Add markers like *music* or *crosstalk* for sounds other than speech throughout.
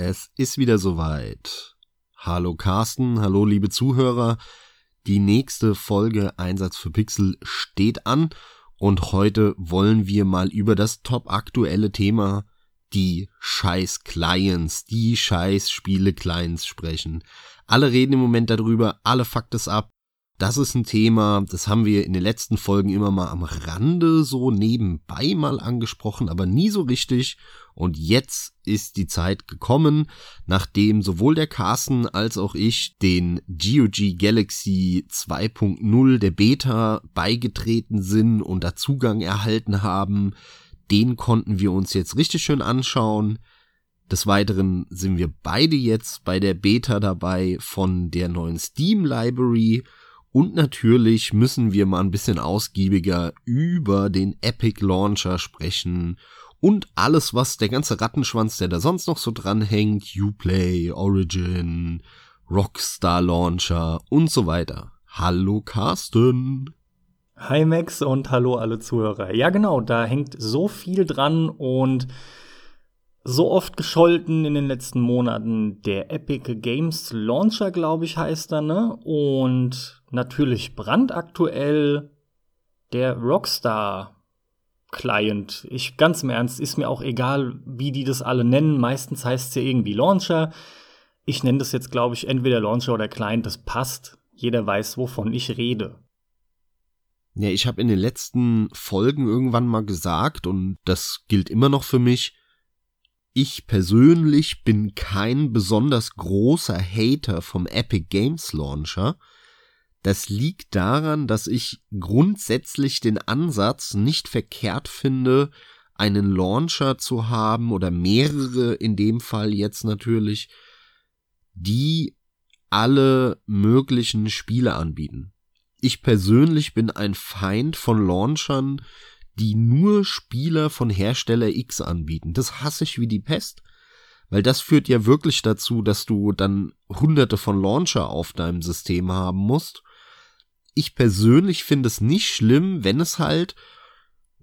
Es ist wieder soweit. Hallo Carsten, hallo liebe Zuhörer. Die nächste Folge Einsatz für Pixel steht an und heute wollen wir mal über das top aktuelle Thema die scheiß Clients, die scheiß Spiele Clients sprechen. Alle reden im Moment darüber, alle fuckt es ab. Das ist ein Thema, das haben wir in den letzten Folgen immer mal am Rande so nebenbei mal angesprochen, aber nie so richtig. Und jetzt ist die Zeit gekommen, nachdem sowohl der Carsten als auch ich den GOG Galaxy 2.0 der Beta beigetreten sind und da Zugang erhalten haben. Den konnten wir uns jetzt richtig schön anschauen. Des Weiteren sind wir beide jetzt bei der Beta dabei von der neuen Steam Library und natürlich müssen wir mal ein bisschen ausgiebiger über den Epic Launcher sprechen und alles, was der ganze Rattenschwanz, der da sonst noch so dranhängt, Uplay, Origin, Rockstar Launcher und so weiter. Hallo Carsten. Hi Max und hallo alle Zuhörer. Ja genau, da hängt so viel dran und so oft gescholten in den letzten Monaten. Der Epic Games Launcher, glaube ich, heißt er, ne? Und natürlich brandaktuell der Rockstar Client. Ich ganz im Ernst, ist mir auch egal, wie die das alle nennen. Meistens heißt es ja irgendwie Launcher. Ich nenne das jetzt, glaube ich, entweder Launcher oder Client. Das passt. Jeder weiß, wovon ich rede. Ja, ich habe in den letzten Folgen irgendwann mal gesagt, und das gilt immer noch für mich, ich persönlich bin kein besonders großer Hater vom Epic Games Launcher. Das liegt daran, dass ich grundsätzlich den Ansatz nicht verkehrt finde, einen Launcher zu haben oder mehrere in dem Fall jetzt natürlich, die alle möglichen Spiele anbieten. Ich persönlich bin ein Feind von Launchern, die nur Spieler von Hersteller X anbieten. Das hasse ich wie die Pest. Weil das führt ja wirklich dazu, dass du dann hunderte von Launcher auf deinem System haben musst. Ich persönlich finde es nicht schlimm, wenn es halt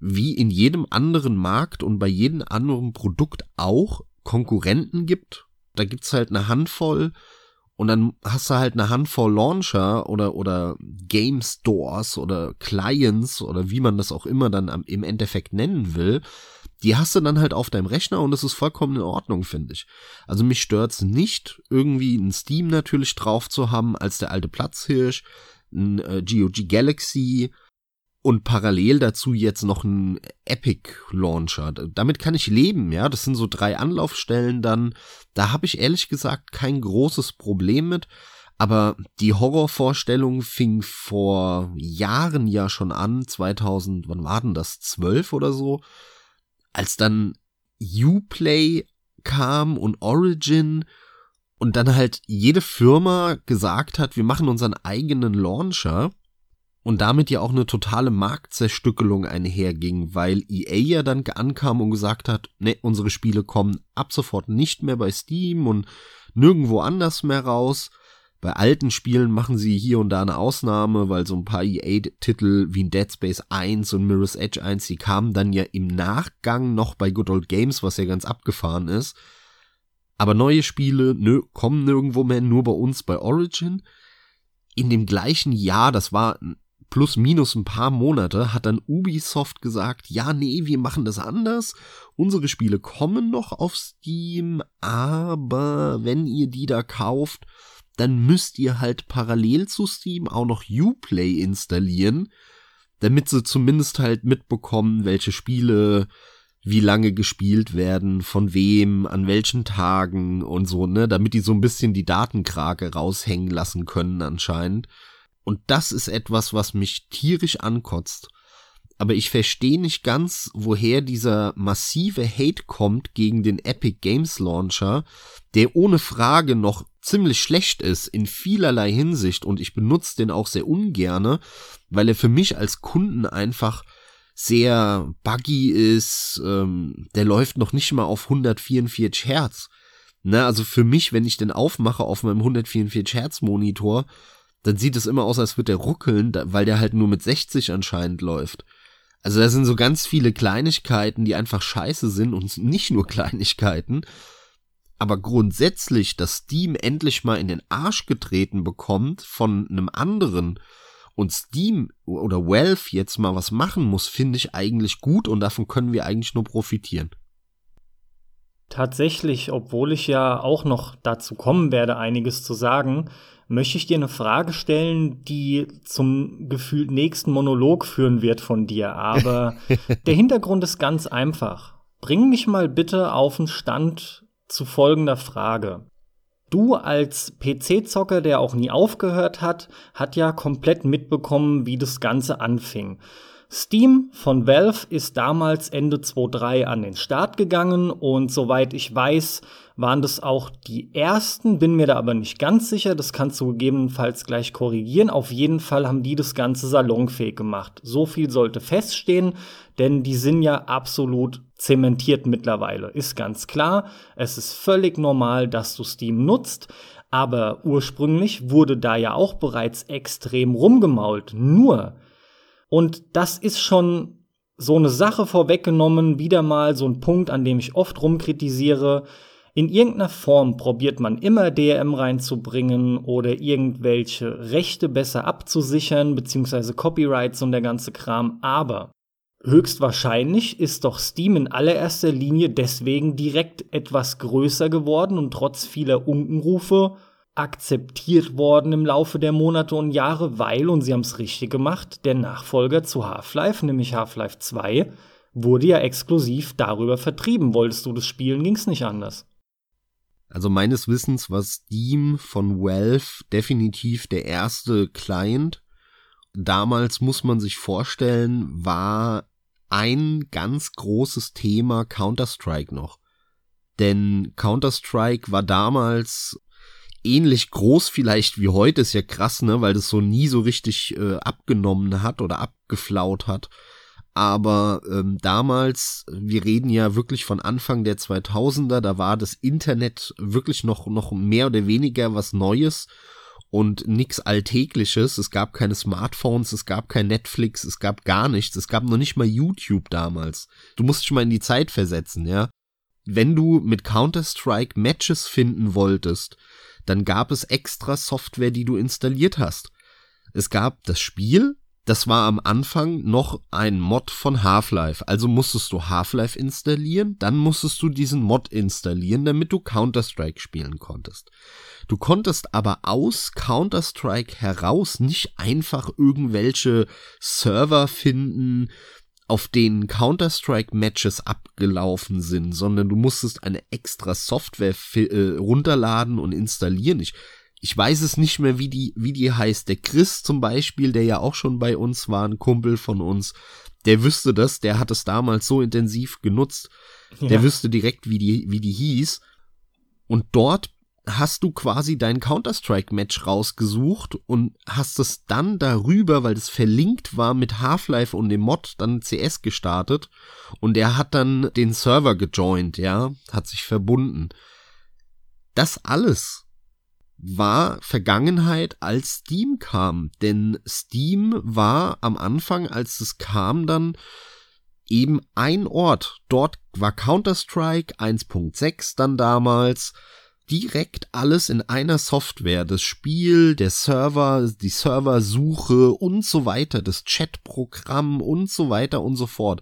wie in jedem anderen Markt und bei jedem anderen Produkt auch Konkurrenten gibt. Da gibt's halt eine Handvoll und dann hast du halt eine Handvoll Launcher oder, oder Game Stores oder Clients oder wie man das auch immer dann am, im Endeffekt nennen will. Die hast du dann halt auf deinem Rechner und das ist vollkommen in Ordnung, finde ich. Also mich stört's nicht, irgendwie ein Steam natürlich drauf zu haben als der alte Platzhirsch, ein äh, GOG Galaxy, und parallel dazu jetzt noch ein Epic Launcher. Damit kann ich leben, ja. Das sind so drei Anlaufstellen dann. Da habe ich ehrlich gesagt kein großes Problem mit. Aber die Horrorvorstellung fing vor Jahren ja schon an, 2000, wann war denn das, 12 oder so, als dann Uplay kam und Origin und dann halt jede Firma gesagt hat, wir machen unseren eigenen Launcher und damit ja auch eine totale Marktzerstückelung einherging, weil EA ja dann ankam und gesagt hat, ne, unsere Spiele kommen ab sofort nicht mehr bei Steam und nirgendwo anders mehr raus. Bei alten Spielen machen sie hier und da eine Ausnahme, weil so ein paar EA-Titel wie Dead Space 1 und Mirror's Edge 1, die kamen dann ja im Nachgang noch bei Good Old Games, was ja ganz abgefahren ist. Aber neue Spiele, nö, kommen nirgendwo mehr, nur bei uns bei Origin. In dem gleichen Jahr, das war plus minus ein paar Monate hat dann Ubisoft gesagt, ja, nee, wir machen das anders. Unsere Spiele kommen noch auf Steam, aber wenn ihr die da kauft, dann müsst ihr halt parallel zu Steam auch noch Uplay installieren, damit sie zumindest halt mitbekommen, welche Spiele wie lange gespielt werden, von wem, an welchen Tagen und so, ne, damit die so ein bisschen die Datenkrake raushängen lassen können anscheinend. Und das ist etwas, was mich tierisch ankotzt. Aber ich verstehe nicht ganz, woher dieser massive Hate kommt gegen den Epic Games Launcher, der ohne Frage noch ziemlich schlecht ist in vielerlei Hinsicht und ich benutze den auch sehr ungerne, weil er für mich als Kunden einfach sehr buggy ist, ähm, der läuft noch nicht mal auf 144 Hertz. Na, also für mich, wenn ich den aufmache auf meinem 144 Hertz Monitor, dann sieht es immer aus, als würde der ruckeln, weil der halt nur mit 60 anscheinend läuft. Also da sind so ganz viele Kleinigkeiten, die einfach scheiße sind und nicht nur *laughs* Kleinigkeiten. Aber grundsätzlich, dass Steam endlich mal in den Arsch getreten bekommt von einem anderen und Steam oder Valve jetzt mal was machen muss, finde ich eigentlich gut und davon können wir eigentlich nur profitieren. Tatsächlich, obwohl ich ja auch noch dazu kommen werde, einiges zu sagen, möchte ich dir eine Frage stellen, die zum gefühlt nächsten Monolog führen wird von dir. Aber *laughs* der Hintergrund ist ganz einfach. Bring mich mal bitte auf den Stand zu folgender Frage. Du als PC-Zocker, der auch nie aufgehört hat, hat ja komplett mitbekommen, wie das Ganze anfing. Steam von Valve ist damals Ende 2003 an den Start gegangen und soweit ich weiß, waren das auch die ersten, bin mir da aber nicht ganz sicher, das kannst du gegebenenfalls gleich korrigieren. Auf jeden Fall haben die das Ganze salonfähig gemacht. So viel sollte feststehen, denn die sind ja absolut zementiert mittlerweile. Ist ganz klar, es ist völlig normal, dass du Steam nutzt. Aber ursprünglich wurde da ja auch bereits extrem rumgemault. Nur, und das ist schon so eine Sache vorweggenommen, wieder mal so ein Punkt, an dem ich oft rumkritisiere. In irgendeiner Form probiert man immer DRM reinzubringen oder irgendwelche Rechte besser abzusichern, beziehungsweise Copyrights und der ganze Kram, aber höchstwahrscheinlich ist doch Steam in allererster Linie deswegen direkt etwas größer geworden und trotz vieler Unkenrufe akzeptiert worden im Laufe der Monate und Jahre, weil, und sie haben es richtig gemacht, der Nachfolger zu Half-Life, nämlich Half-Life 2, wurde ja exklusiv darüber vertrieben. Wolltest du das spielen, ging es nicht anders. Also meines Wissens war Steam von Valve definitiv der erste Client. Damals muss man sich vorstellen, war ein ganz großes Thema Counter-Strike noch. Denn Counter-Strike war damals ähnlich groß vielleicht wie heute, ist ja krass, ne, weil das so nie so richtig äh, abgenommen hat oder abgeflaut hat. Aber ähm, damals, wir reden ja wirklich von Anfang der 2000er, da war das Internet wirklich noch noch mehr oder weniger was Neues und nix Alltägliches. Es gab keine Smartphones, es gab kein Netflix, es gab gar nichts. Es gab noch nicht mal YouTube damals. Du musst dich mal in die Zeit versetzen, ja. Wenn du mit Counter-Strike Matches finden wolltest, dann gab es extra Software, die du installiert hast. Es gab das Spiel, das war am Anfang noch ein Mod von Half-Life. Also musstest du Half-Life installieren, dann musstest du diesen Mod installieren, damit du Counter-Strike spielen konntest. Du konntest aber aus Counter-Strike heraus nicht einfach irgendwelche Server finden, auf denen Counter-Strike-Matches abgelaufen sind, sondern du musstest eine extra Software äh, runterladen und installieren. Ich, ich weiß es nicht mehr, wie die, wie die heißt. Der Chris zum Beispiel, der ja auch schon bei uns war, ein Kumpel von uns, der wüsste das, der hat es damals so intensiv genutzt. Ja. Der wüsste direkt, wie die, wie die hieß. Und dort hast du quasi dein Counter-Strike-Match rausgesucht und hast es dann darüber, weil es verlinkt war mit Half-Life und dem Mod, dann CS gestartet und er hat dann den Server gejoint, ja, hat sich verbunden. Das alles war Vergangenheit, als Steam kam, denn Steam war am Anfang, als es kam, dann eben ein Ort. Dort war Counter-Strike 1.6 dann damals, direkt alles in einer Software. Das Spiel, der Server, die Serversuche und so weiter, das Chatprogramm und so weiter und so fort.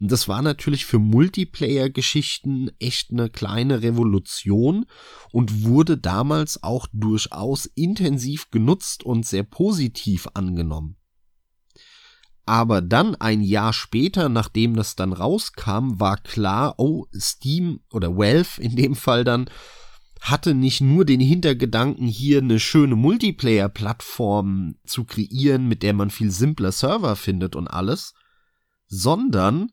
Und das war natürlich für Multiplayer-Geschichten echt eine kleine Revolution und wurde damals auch durchaus intensiv genutzt und sehr positiv angenommen. Aber dann ein Jahr später, nachdem das dann rauskam, war klar, oh, Steam oder Valve in dem Fall dann hatte nicht nur den Hintergedanken, hier eine schöne Multiplayer-Plattform zu kreieren, mit der man viel simpler Server findet und alles, sondern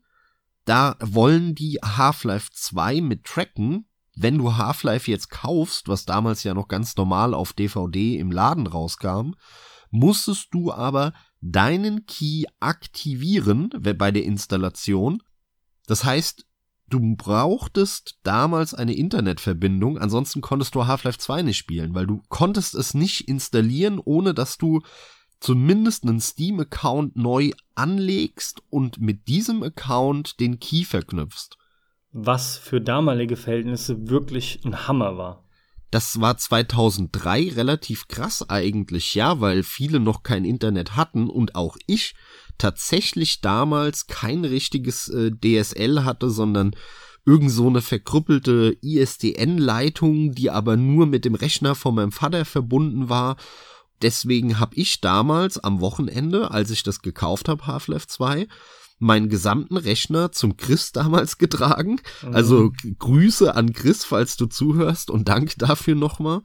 da wollen die Half-Life 2 mit tracken. Wenn du Half-Life jetzt kaufst, was damals ja noch ganz normal auf DVD im Laden rauskam, musstest du aber deinen Key aktivieren bei der Installation. Das heißt, du brauchtest damals eine Internetverbindung, ansonsten konntest du Half-Life 2 nicht spielen, weil du konntest es nicht installieren, ohne dass du zumindest einen Steam-Account neu anlegst und mit diesem Account den Key verknüpfst. was für damalige Verhältnisse wirklich ein Hammer war. Das war 2003 relativ krass eigentlich, ja, weil viele noch kein Internet hatten und auch ich tatsächlich damals kein richtiges äh, DSL hatte, sondern irgend so eine verkrüppelte ISDN-Leitung, die aber nur mit dem Rechner von meinem Vater verbunden war. Deswegen habe ich damals am Wochenende, als ich das gekauft habe, Half-Life 2, meinen gesamten Rechner zum Chris damals *laughs* getragen. Mhm. Also Grüße an Chris, falls du zuhörst und danke dafür nochmal.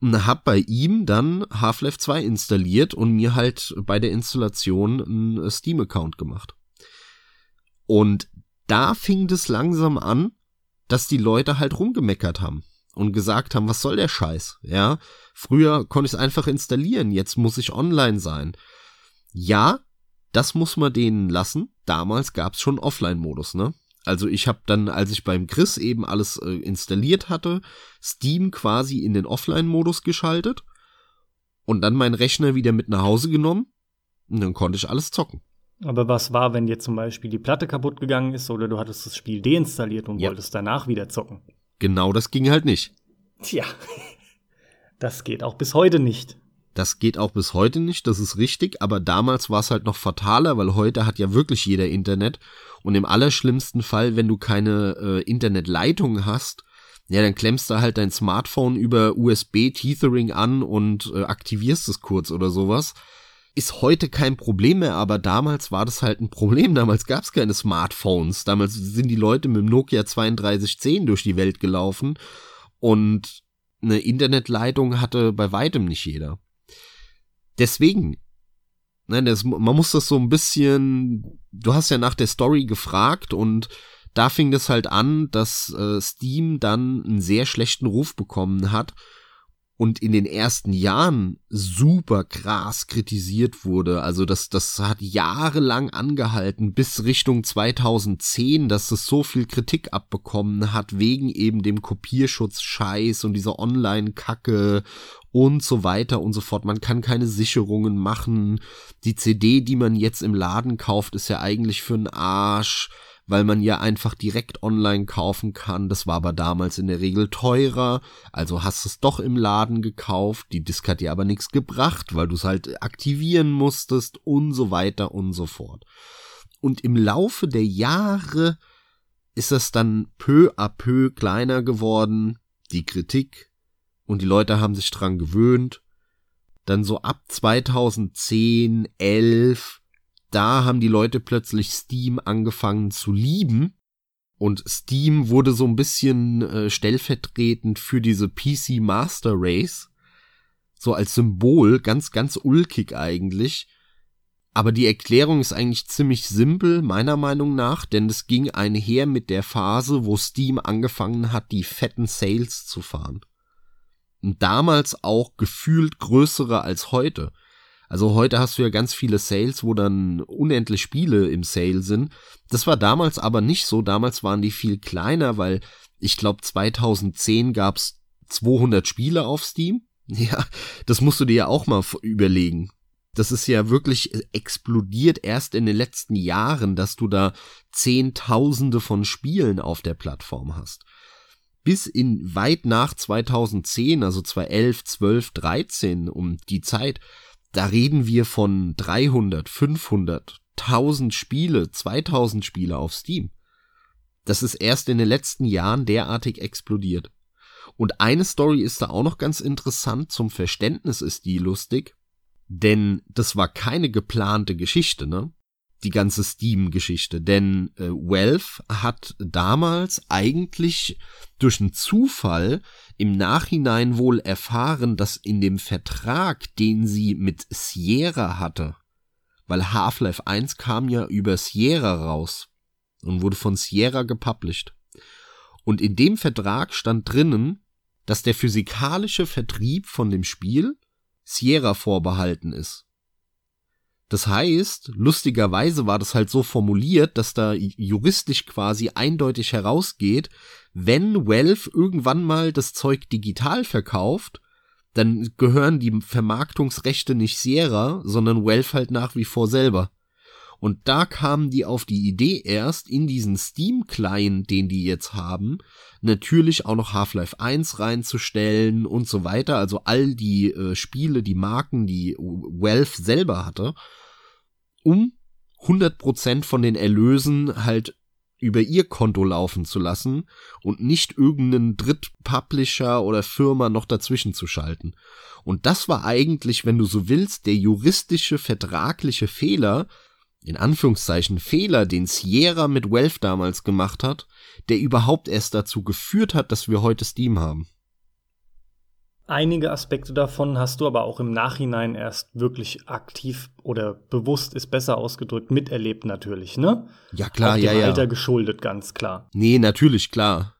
Und hab bei ihm dann Half-Life 2 installiert und mir halt bei der Installation einen Steam-Account gemacht. Und da fing es langsam an, dass die Leute halt rumgemeckert haben und gesagt haben, was soll der Scheiß? Ja, früher konnte ich es einfach installieren, jetzt muss ich online sein. Ja, das muss man denen lassen. Damals gab's schon Offline-Modus, ne? Also ich habe dann, als ich beim Chris eben alles äh, installiert hatte, Steam quasi in den Offline-Modus geschaltet und dann meinen Rechner wieder mit nach Hause genommen und dann konnte ich alles zocken. Aber was war, wenn dir zum Beispiel die Platte kaputt gegangen ist oder du hattest das Spiel deinstalliert und ja. wolltest danach wieder zocken? Genau, das ging halt nicht. Tja, *laughs* das geht auch bis heute nicht. Das geht auch bis heute nicht, das ist richtig, aber damals war es halt noch fataler, weil heute hat ja wirklich jeder Internet und im allerschlimmsten Fall, wenn du keine äh, Internetleitung hast, ja, dann klemmst du halt dein Smartphone über USB Tethering an und äh, aktivierst es kurz oder sowas. Ist heute kein Problem mehr, aber damals war das halt ein Problem. Damals gab es keine Smartphones. Damals sind die Leute mit dem Nokia 3210 durch die Welt gelaufen und eine Internetleitung hatte bei weitem nicht jeder deswegen, ne, das, man muss das so ein bisschen, du hast ja nach der Story gefragt und da fing das halt an, dass äh, Steam dann einen sehr schlechten Ruf bekommen hat und in den ersten Jahren super krass kritisiert wurde. Also das, das hat jahrelang angehalten, bis Richtung 2010, dass es so viel Kritik abbekommen hat, wegen eben dem Kopierschutz-Scheiß und dieser Online-Kacke und so weiter und so fort. Man kann keine Sicherungen machen. Die CD, die man jetzt im Laden kauft, ist ja eigentlich für einen Arsch weil man ja einfach direkt online kaufen kann. Das war aber damals in der Regel teurer, also hast es doch im Laden gekauft. Die Disk hat dir aber nichts gebracht, weil du es halt aktivieren musstest und so weiter und so fort. Und im Laufe der Jahre ist das dann peu à peu kleiner geworden, die Kritik, und die Leute haben sich dran gewöhnt. Dann so ab 2010, 11 da haben die Leute plötzlich Steam angefangen zu lieben. Und Steam wurde so ein bisschen äh, stellvertretend für diese PC Master Race. So als Symbol, ganz, ganz ulkig eigentlich. Aber die Erklärung ist eigentlich ziemlich simpel, meiner Meinung nach, denn es ging einher mit der Phase, wo Steam angefangen hat, die fetten Sales zu fahren. Und damals auch gefühlt größere als heute. Also heute hast du ja ganz viele Sales, wo dann unendlich Spiele im Sale sind. Das war damals aber nicht so. Damals waren die viel kleiner, weil ich glaube 2010 gab's 200 Spiele auf Steam. *laughs* Ja, das musst du dir ja auch mal überlegen. Das ist ja wirklich explodiert erst in den letzten Jahren, dass du da Zehntausende von Spielen auf der Plattform hast. Bis in weit nach 2010, also 2011, 12, 13 um die Zeit, da reden wir von 300, 500, 1000 Spiele, 2000 Spiele auf Steam. Das ist erst in den letzten Jahren derartig explodiert. Und eine Story ist da auch noch ganz interessant, zum Verständnis ist die lustig, denn das war keine geplante Geschichte, ne? Die ganze Steam-Geschichte. Denn äh, Valve hat damals eigentlich durch einen Zufall im Nachhinein wohl erfahren, dass in dem Vertrag, den sie mit Sierra hatte, weil Half-Life 1 kam ja über Sierra raus und wurde von Sierra gepublished. Und in dem Vertrag stand drinnen, dass der physikalische Vertrieb von dem Spiel Sierra vorbehalten ist. Das heißt, lustigerweise war das halt so formuliert, dass da juristisch quasi eindeutig herausgeht, wenn Valve irgendwann mal das Zeug digital verkauft, dann gehören die Vermarktungsrechte nicht Sierra, sondern Valve halt nach wie vor selber. Und da kamen die auf die Idee erst in diesen Steam-Client, den die jetzt haben, natürlich auch noch Half-Life 1 reinzustellen und so weiter. Also all die äh, Spiele, die Marken, die Valve selber hatte, um 100% von den Erlösen halt über ihr Konto laufen zu lassen und nicht irgendeinen Drittpublisher oder Firma noch dazwischen zu schalten. Und das war eigentlich, wenn du so willst, der juristische, vertragliche Fehler, in Anführungszeichen Fehler, den Sierra mit Valve damals gemacht hat, der überhaupt erst dazu geführt hat, dass wir heute Steam haben. Einige Aspekte davon hast du aber auch im Nachhinein erst wirklich aktiv oder bewusst ist besser ausgedrückt miterlebt natürlich, ne? Ja, klar, auch dem ja, ja. Alter geschuldet, ganz klar. Nee, natürlich, klar.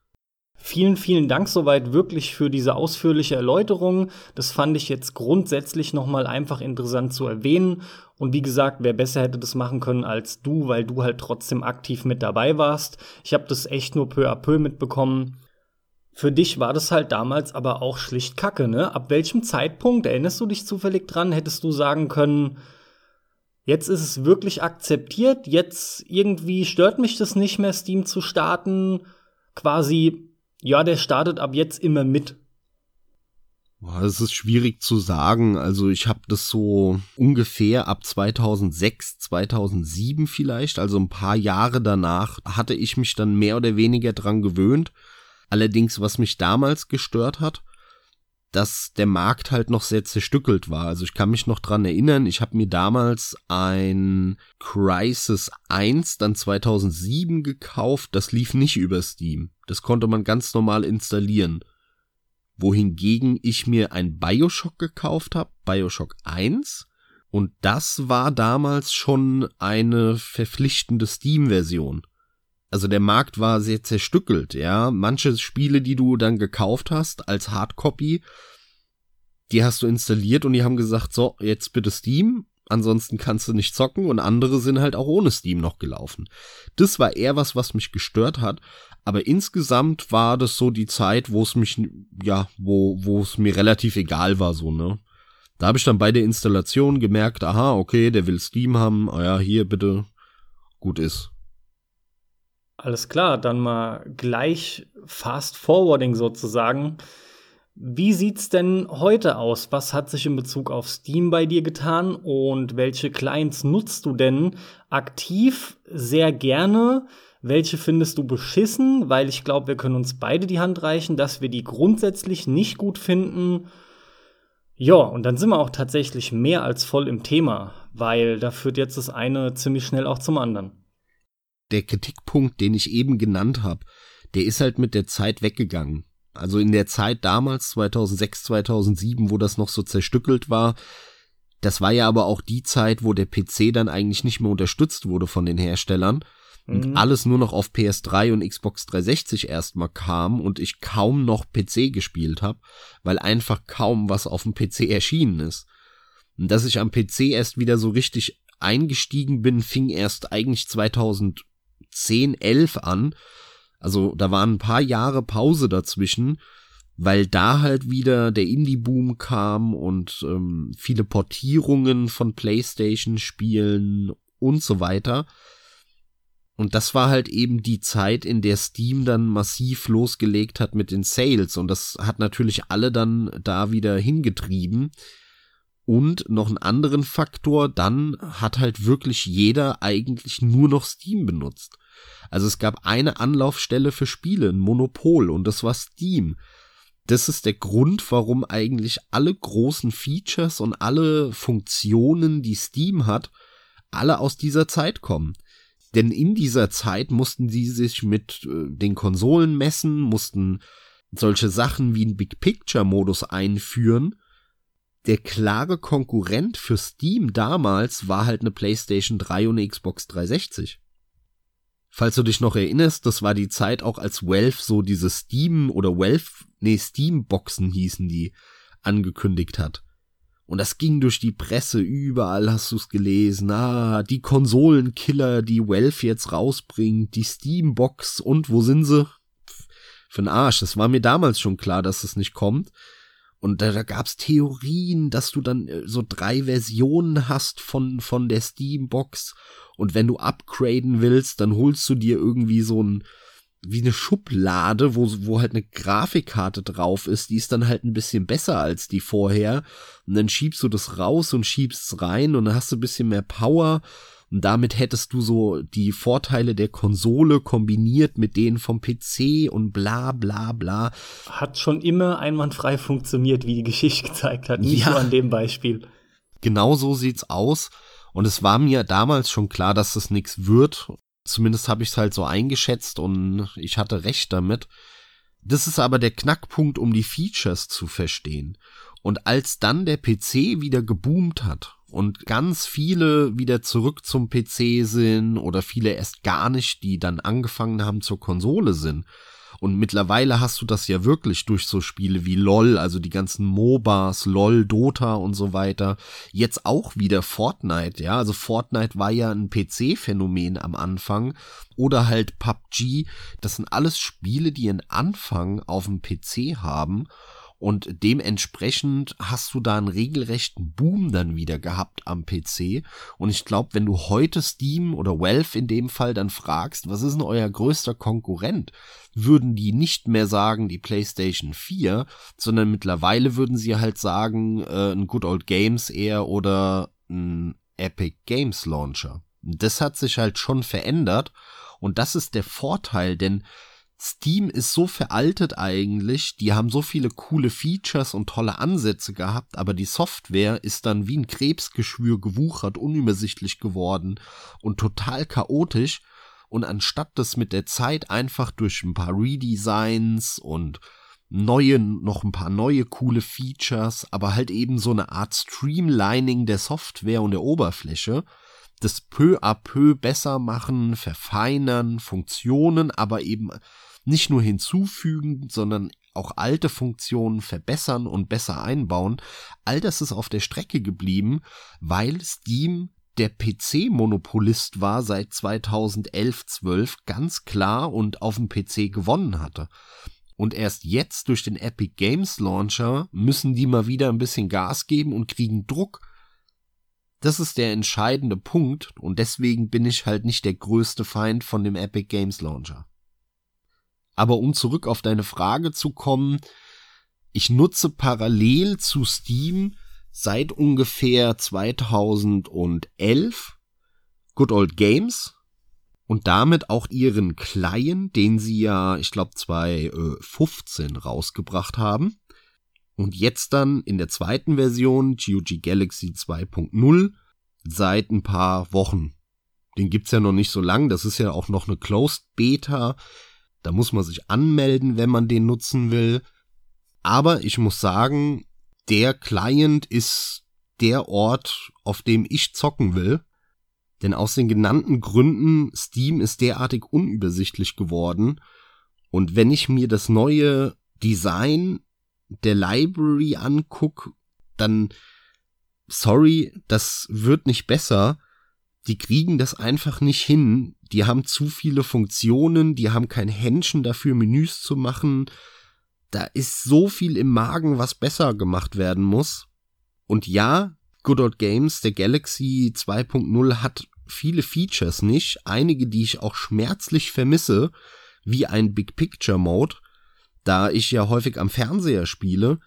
Vielen, vielen Dank soweit wirklich für diese ausführliche Erläuterung. Das fand ich jetzt grundsätzlich nochmal einfach interessant zu erwähnen. Und wie gesagt, wer besser hätte das machen können als du, weil du halt trotzdem aktiv mit dabei warst. Ich habe das echt nur peu à peu mitbekommen. Für dich war das halt damals aber auch schlicht Kacke, ne? Ab welchem Zeitpunkt, erinnerst du dich zufällig dran, hättest du sagen können, jetzt ist es wirklich akzeptiert, jetzt irgendwie stört mich das nicht mehr, Steam zu starten, quasi, ja, der startet ab jetzt immer mit. Das ist schwierig zu sagen. Also ich habe das so ungefähr ab 2006, 2007 vielleicht, also ein paar Jahre danach, hatte ich mich dann mehr oder weniger dran gewöhnt. Allerdings, was mich damals gestört hat, dass der Markt halt noch sehr zerstückelt war. Also ich kann mich noch dran erinnern, ich habe mir damals ein Crisis 1 dann 2007 gekauft, das lief nicht über Steam. Das konnte man ganz normal installieren. Wohingegen ich mir ein Bioshock gekauft habe, Bioshock 1, und das war damals schon eine verpflichtende Steam-Version also der Markt war sehr zerstückelt, ja. Manche Spiele, die du dann gekauft hast als Hardcopy, die hast du installiert und die haben gesagt, so, jetzt bitte Steam, ansonsten kannst du nicht zocken und andere sind halt auch ohne Steam noch gelaufen. Das war eher was, was mich gestört hat, aber insgesamt war das so die Zeit, wo es mich, ja, wo, wo es mir relativ egal war, so, ne. Da habe ich dann bei der Installation gemerkt, aha, okay, der will Steam haben, ah ja, hier bitte, gut ist. Alles klar, dann mal gleich Fast Forwarding sozusagen. Wie sieht's denn heute aus? Was hat sich in Bezug auf Steam bei dir getan und welche Clients nutzt du denn aktiv sehr gerne? Welche findest du beschissen? Weil ich glaube, wir können uns beide die Hand reichen, dass wir die grundsätzlich nicht gut finden. Ja, und dann sind wir auch tatsächlich mehr als voll im Thema, weil da führt jetzt das eine ziemlich schnell auch zum anderen der Kritikpunkt, den ich eben genannt habe, der ist halt mit der Zeit weggegangen. Also in der Zeit damals, 2006, 2007, wo das noch so zerstückelt war, das war ja aber auch die Zeit, wo der PC dann eigentlich nicht mehr unterstützt wurde von den Herstellern und mhm. alles nur noch auf PS3 und Xbox 360 erstmal kam und ich kaum noch PC gespielt habe, weil einfach kaum was auf dem PC erschienen ist. Und dass ich am PC erst wieder so richtig eingestiegen bin, fing erst eigentlich 2000 10, 11 an. Also da waren ein paar Jahre Pause dazwischen, weil da halt wieder der Indie-Boom kam und ähm, viele Portierungen von PlayStation-Spielen und so weiter. Und das war halt eben die Zeit, in der Steam dann massiv losgelegt hat mit den Sales. Und das hat natürlich alle dann da wieder hingetrieben. Und noch einen anderen Faktor, dann hat halt wirklich jeder eigentlich nur noch Steam benutzt. Also es gab eine Anlaufstelle für Spiele, ein Monopol, und das war Steam. Das ist der Grund, warum eigentlich alle großen Features und alle Funktionen, die Steam hat, alle aus dieser Zeit kommen. Denn in dieser Zeit mussten sie sich mit äh, den Konsolen messen, mussten solche Sachen wie ein Big Picture Modus einführen. Der klare Konkurrent für Steam damals war halt eine PlayStation 3 und eine Xbox 360. Falls du dich noch erinnerst, das war die Zeit auch als Valve so diese Steam oder Valve, nee, Steam Boxen hießen die, angekündigt hat. Und das ging durch die Presse, überall hast du's gelesen. Ah, die Konsolenkiller, die Valve jetzt rausbringt, die Steam Box und wo sind sie? Für den Arsch. Das war mir damals schon klar, dass es nicht kommt. Und da, da gab's Theorien, dass du dann äh, so drei Versionen hast von, von der Steam-Box. Und wenn du upgraden willst, dann holst du dir irgendwie so ein, wie eine Schublade, wo, wo halt eine Grafikkarte drauf ist, die ist dann halt ein bisschen besser als die vorher. Und dann schiebst du das raus und schiebst es rein und dann hast du ein bisschen mehr Power und damit hättest du so die Vorteile der Konsole kombiniert mit denen vom PC und bla bla bla. Hat schon immer einwandfrei funktioniert, wie die Geschichte gezeigt hat. Nicht ja. nur an dem Beispiel. Genau so sieht's aus. Und es war mir damals schon klar, dass das nichts wird. Zumindest habe ich es halt so eingeschätzt und ich hatte recht damit. Das ist aber der Knackpunkt, um die Features zu verstehen. Und als dann der PC wieder geboomt hat und ganz viele wieder zurück zum PC sind oder viele erst gar nicht, die dann angefangen haben zur Konsole sind. Und mittlerweile hast du das ja wirklich durch so Spiele wie LOL, also die ganzen MOBAs, LOL, Dota und so weiter. Jetzt auch wieder Fortnite, ja. Also Fortnite war ja ein PC-Phänomen am Anfang. Oder halt PUBG. Das sind alles Spiele, die einen Anfang auf dem PC haben und dementsprechend hast du da einen regelrechten Boom dann wieder gehabt am PC. Und ich glaube, wenn du heute Steam oder Valve in dem Fall dann fragst, was ist denn euer größter Konkurrent, würden die nicht mehr sagen die PlayStation 4, sondern mittlerweile würden sie halt sagen äh, ein Good Old Games eher oder ein Epic Games Launcher. Das hat sich halt schon verändert und das ist der Vorteil, denn Steam ist so veraltet eigentlich, die haben so viele coole Features und tolle Ansätze gehabt, aber die Software ist dann wie ein Krebsgeschwür gewuchert, unübersichtlich geworden und total chaotisch. Und anstatt das mit der Zeit einfach durch ein paar Redesigns und neue, noch ein paar neue coole Features, aber halt eben so eine Art Streamlining der Software und der Oberfläche, das peu à peu besser machen, verfeinern, Funktionen, aber eben nicht nur hinzufügen, sondern auch alte Funktionen verbessern und besser einbauen. All das ist auf der Strecke geblieben, weil Steam der PC-Monopolist war seit 2011, 12 ganz klar und auf dem PC gewonnen hatte. Und erst jetzt durch den Epic Games Launcher müssen die mal wieder ein bisschen Gas geben und kriegen Druck. Das ist der entscheidende Punkt und deswegen bin ich halt nicht der größte Feind von dem Epic Games Launcher. Aber um zurück auf deine Frage zu kommen, ich nutze parallel zu Steam seit ungefähr 2011 Good Old Games und damit auch ihren Client, den sie ja, ich glaube, 2015 rausgebracht haben. Und jetzt dann in der zweiten Version GOG Galaxy 2.0 seit ein paar Wochen. Den gibt's ja noch nicht so lang, das ist ja auch noch eine Closed Beta. Da muss man sich anmelden, wenn man den nutzen will. Aber ich muss sagen, der Client ist der Ort, auf dem ich zocken will. Denn aus den genannten Gründen, Steam ist derartig unübersichtlich geworden. Und wenn ich mir das neue Design der Library anguck, dann, sorry, das wird nicht besser die kriegen das einfach nicht hin. Die haben zu viele Funktionen, die haben kein Händchen dafür, Menüs zu machen. Da ist so viel im Magen, was besser gemacht werden muss. Und ja, Good Old Games, der Galaxy 2.0 hat viele Features nicht, einige, die ich auch schmerzlich vermisse, wie ein Big Picture Mode, da ich ja häufig am Fernseher spiele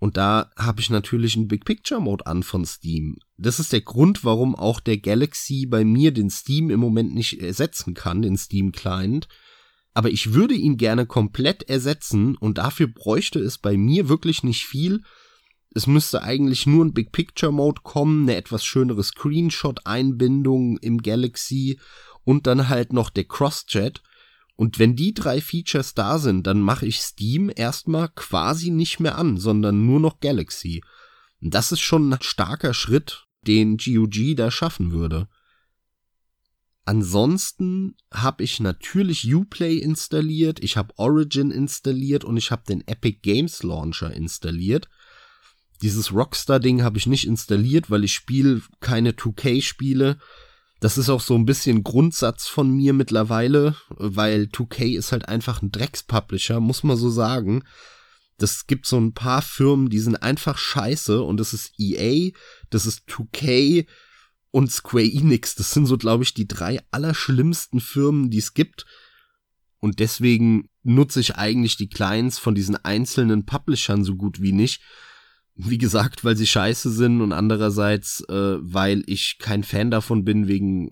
und da habe ich natürlich einen Big Picture Mode an von Steam. Das ist der Grund, warum auch der Galaxy bei mir den Steam im Moment nicht ersetzen kann, den Steam Client. Aber ich würde ihn gerne komplett ersetzen und dafür bräuchte es bei mir wirklich nicht viel. Es müsste eigentlich nur ein Big Picture Mode kommen, eine etwas schönere Screenshot-Einbindung im Galaxy und dann halt noch der Crosschat. Und wenn die drei Features da sind, dann mache ich Steam erstmal quasi nicht mehr an, sondern nur noch Galaxy. Und das ist schon ein starker Schritt, den GOG da schaffen würde. Ansonsten habe ich natürlich Uplay installiert, ich habe Origin installiert und ich habe den Epic Games Launcher installiert. Dieses Rockstar-Ding habe ich nicht installiert, weil ich spiele keine 2K-Spiele das ist auch so ein bisschen Grundsatz von mir mittlerweile, weil 2K ist halt einfach ein Dreckspublisher, muss man so sagen. Das gibt so ein paar Firmen, die sind einfach scheiße und das ist EA, das ist 2K und Square Enix. Das sind so, glaube ich, die drei allerschlimmsten Firmen, die es gibt. Und deswegen nutze ich eigentlich die Clients von diesen einzelnen Publishern so gut wie nicht. Wie gesagt, weil sie scheiße sind und andererseits, äh, weil ich kein Fan davon bin, wegen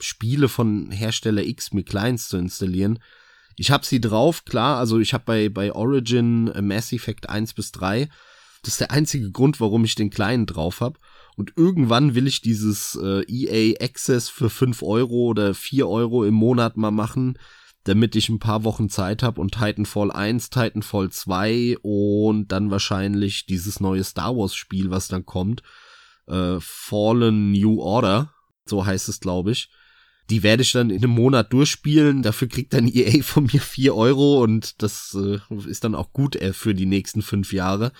Spiele von Hersteller X mit Clients zu installieren. Ich habe sie drauf, klar, also ich habe bei, bei Origin äh, Mass Effect 1 bis 3. Das ist der einzige Grund, warum ich den kleinen drauf habe. Und irgendwann will ich dieses äh, EA Access für 5 Euro oder 4 Euro im Monat mal machen, damit ich ein paar Wochen Zeit habe und Titanfall 1, Titanfall 2 und dann wahrscheinlich dieses neue Star Wars Spiel, was dann kommt, äh, Fallen New Order, so heißt es, glaube ich. Die werde ich dann in einem Monat durchspielen. Dafür kriegt dann EA von mir 4 Euro und das äh, ist dann auch gut äh, für die nächsten fünf Jahre.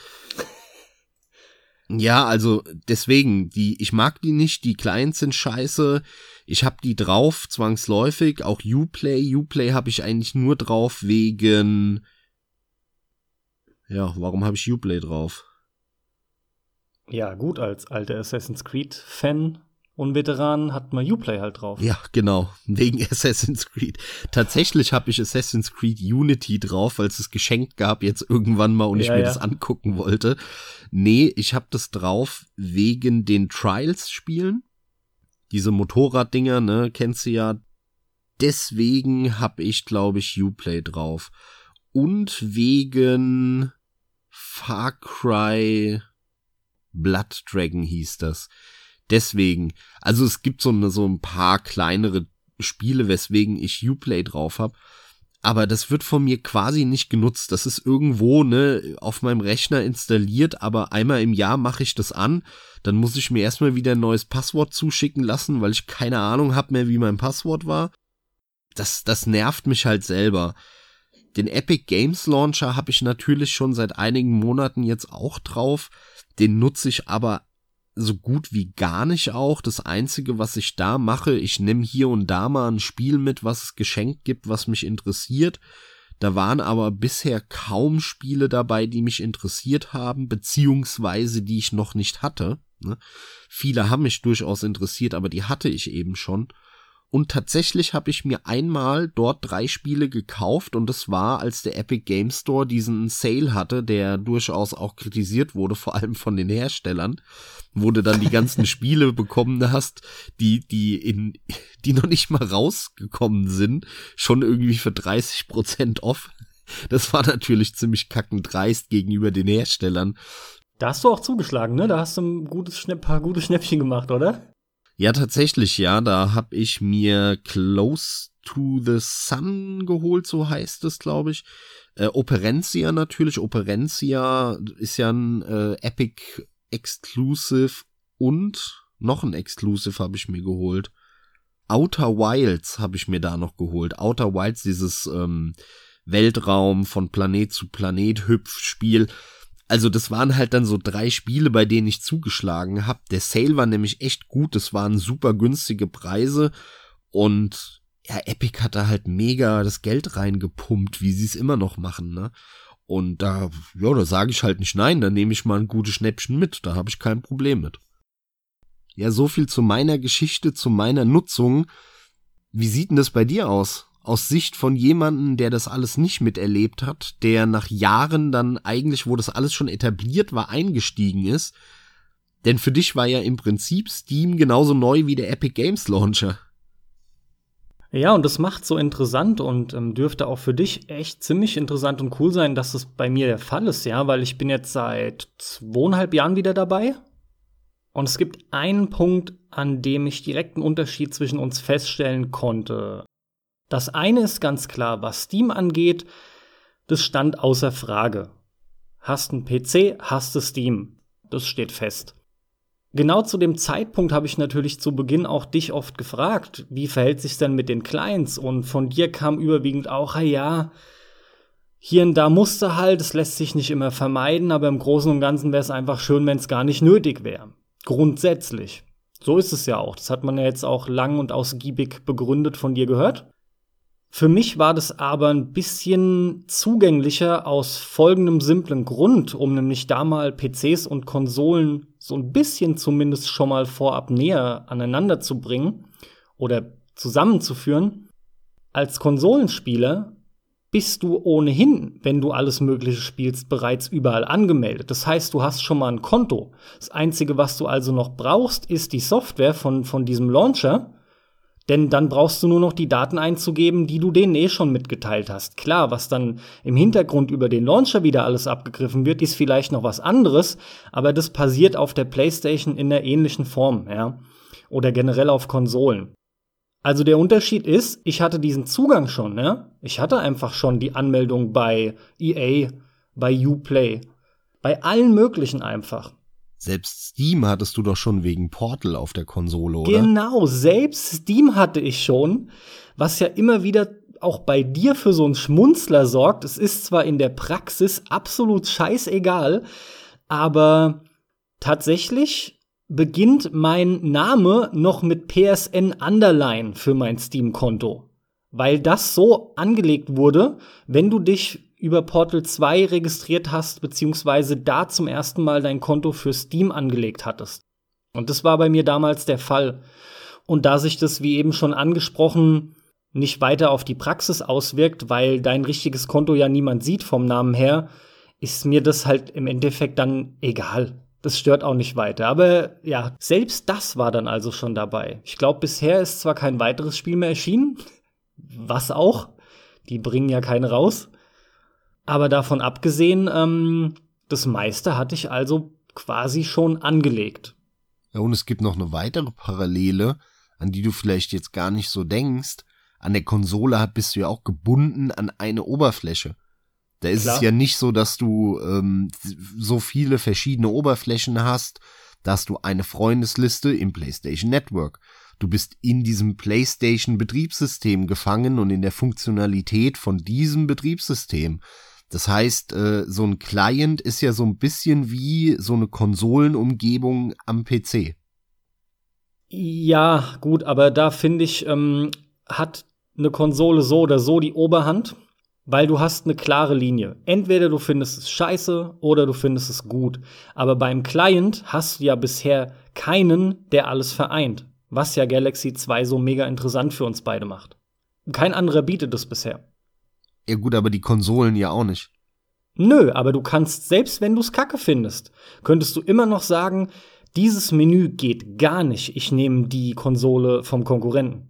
Ja, also deswegen, die, ich mag die nicht, die Clients sind scheiße. Ich hab die drauf, zwangsläufig. Auch Uplay. Uplay habe ich eigentlich nur drauf wegen. Ja, warum habe ich Uplay drauf? Ja, gut, als alter Assassin's Creed-Fan und Veteranen hat man Uplay halt drauf. Ja, genau, wegen *laughs* Assassin's Creed. Tatsächlich habe ich Assassin's Creed Unity drauf, weil es es geschenkt gab jetzt irgendwann mal und ja, ich mir ja. das angucken wollte. Nee, ich habe das drauf wegen den Trials-Spielen. Diese Motorraddinger, ne, kennst du ja. Deswegen habe ich, glaube ich, Uplay drauf. Und wegen Far Cry Blood Dragon hieß das deswegen, also es gibt so, eine, so ein paar kleinere Spiele, weswegen ich Uplay drauf habe. Aber das wird von mir quasi nicht genutzt. Das ist irgendwo ne auf meinem Rechner installiert, aber einmal im Jahr mache ich das an. Dann muss ich mir erstmal wieder ein neues Passwort zuschicken lassen, weil ich keine Ahnung habe mehr, wie mein Passwort war. Das, das nervt mich halt selber. Den Epic Games Launcher habe ich natürlich schon seit einigen Monaten jetzt auch drauf. Den nutze ich aber so gut wie gar nicht auch. Das Einzige, was ich da mache, ich nehme hier und da mal ein Spiel mit, was es geschenkt gibt, was mich interessiert. Da waren aber bisher kaum Spiele dabei, die mich interessiert haben, beziehungsweise die ich noch nicht hatte. Ne? Viele haben mich durchaus interessiert, aber die hatte ich eben schon. Und tatsächlich habe ich mir einmal dort drei Spiele gekauft und das war, als der Epic Game Store diesen Sale hatte, der durchaus auch kritisiert wurde, vor allem von den Herstellern, wo du dann die ganzen *laughs* Spiele bekommen hast, die, die in, die noch nicht mal rausgekommen sind, schon irgendwie für 30 Prozent off. Das war natürlich ziemlich kackend dreist gegenüber den Herstellern. Da hast du auch zugeschlagen, ne? Da hast du ein gutes, paar gute Schnäppchen gemacht, oder? Ja, tatsächlich, ja. Da habe ich mir Close to the Sun geholt, so heißt es, glaube ich. Äh, Operencia natürlich. Operencia ist ja ein äh, Epic Exclusive und noch ein Exclusive habe ich mir geholt. Outer Wilds habe ich mir da noch geholt. Outer Wilds, dieses ähm, Weltraum von Planet zu Planet Hüpfspiel. Also das waren halt dann so drei Spiele, bei denen ich zugeschlagen habe. Der Sale war nämlich echt gut, das waren super günstige Preise und ja, Epic hat da halt mega das Geld reingepumpt, wie sie es immer noch machen, ne? Und da, ja, da sage ich halt nicht nein, da nehme ich mal ein gutes Schnäppchen mit, da habe ich kein Problem mit. Ja, so viel zu meiner Geschichte, zu meiner Nutzung. Wie sieht denn das bei dir aus? Aus Sicht von jemandem, der das alles nicht miterlebt hat, der nach Jahren dann eigentlich, wo das alles schon etabliert war, eingestiegen ist. Denn für dich war ja im Prinzip Steam genauso neu wie der Epic Games Launcher. Ja, und das macht so interessant und ähm, dürfte auch für dich echt ziemlich interessant und cool sein, dass es bei mir der Fall ist, ja, weil ich bin jetzt seit zweieinhalb Jahren wieder dabei. Und es gibt einen Punkt, an dem ich direkt einen Unterschied zwischen uns feststellen konnte. Das eine ist ganz klar, was Steam angeht, das stand außer Frage. Hast ein PC, hast du Steam. Das steht fest. Genau zu dem Zeitpunkt habe ich natürlich zu Beginn auch dich oft gefragt, wie verhält sich denn mit den Clients? Und von dir kam überwiegend auch, ja, hier und da musste halt, es lässt sich nicht immer vermeiden, aber im Großen und Ganzen wäre es einfach schön, wenn es gar nicht nötig wäre. Grundsätzlich. So ist es ja auch. Das hat man ja jetzt auch lang und ausgiebig begründet von dir gehört. Für mich war das aber ein bisschen zugänglicher aus folgendem simplen Grund, um nämlich da mal PCs und Konsolen so ein bisschen zumindest schon mal vorab näher aneinander zu bringen oder zusammenzuführen. Als Konsolenspieler bist du ohnehin, wenn du alles Mögliche spielst, bereits überall angemeldet. Das heißt, du hast schon mal ein Konto. Das Einzige, was du also noch brauchst, ist die Software von, von diesem Launcher denn dann brauchst du nur noch die Daten einzugeben, die du denen eh schon mitgeteilt hast. Klar, was dann im Hintergrund über den Launcher wieder alles abgegriffen wird, ist vielleicht noch was anderes, aber das passiert auf der PlayStation in einer ähnlichen Form, ja. Oder generell auf Konsolen. Also der Unterschied ist, ich hatte diesen Zugang schon, ja. Ich hatte einfach schon die Anmeldung bei EA, bei Uplay, bei allen möglichen einfach. Selbst Steam hattest du doch schon wegen Portal auf der Konsole, oder? Genau, selbst Steam hatte ich schon, was ja immer wieder auch bei dir für so einen Schmunzler sorgt. Es ist zwar in der Praxis absolut scheißegal, aber tatsächlich beginnt mein Name noch mit PSN Underline für mein Steam-Konto. Weil das so angelegt wurde, wenn du dich über Portal 2 registriert hast, beziehungsweise da zum ersten Mal dein Konto für Steam angelegt hattest. Und das war bei mir damals der Fall. Und da sich das, wie eben schon angesprochen, nicht weiter auf die Praxis auswirkt, weil dein richtiges Konto ja niemand sieht vom Namen her, ist mir das halt im Endeffekt dann egal. Das stört auch nicht weiter. Aber ja, selbst das war dann also schon dabei. Ich glaube, bisher ist zwar kein weiteres Spiel mehr erschienen, was auch. Die bringen ja keine raus. Aber davon abgesehen, ähm, das meiste hatte ich also quasi schon angelegt. Ja, und es gibt noch eine weitere Parallele, an die du vielleicht jetzt gar nicht so denkst. An der Konsole bist du ja auch gebunden an eine Oberfläche. Da ist Klar. es ja nicht so, dass du ähm, so viele verschiedene Oberflächen hast, dass du eine Freundesliste im PlayStation Network. Du bist in diesem PlayStation Betriebssystem gefangen und in der Funktionalität von diesem Betriebssystem. Das heißt, äh, so ein Client ist ja so ein bisschen wie so eine Konsolenumgebung am PC. Ja, gut, aber da finde ich, ähm, hat eine Konsole so oder so die Oberhand, weil du hast eine klare Linie. Entweder du findest es scheiße oder du findest es gut. Aber beim Client hast du ja bisher keinen, der alles vereint. Was ja Galaxy 2 so mega interessant für uns beide macht. Kein anderer bietet es bisher. Ja gut, aber die Konsolen ja auch nicht. Nö, aber du kannst, selbst wenn du es kacke findest, könntest du immer noch sagen, dieses Menü geht gar nicht, ich nehme die Konsole vom Konkurrenten.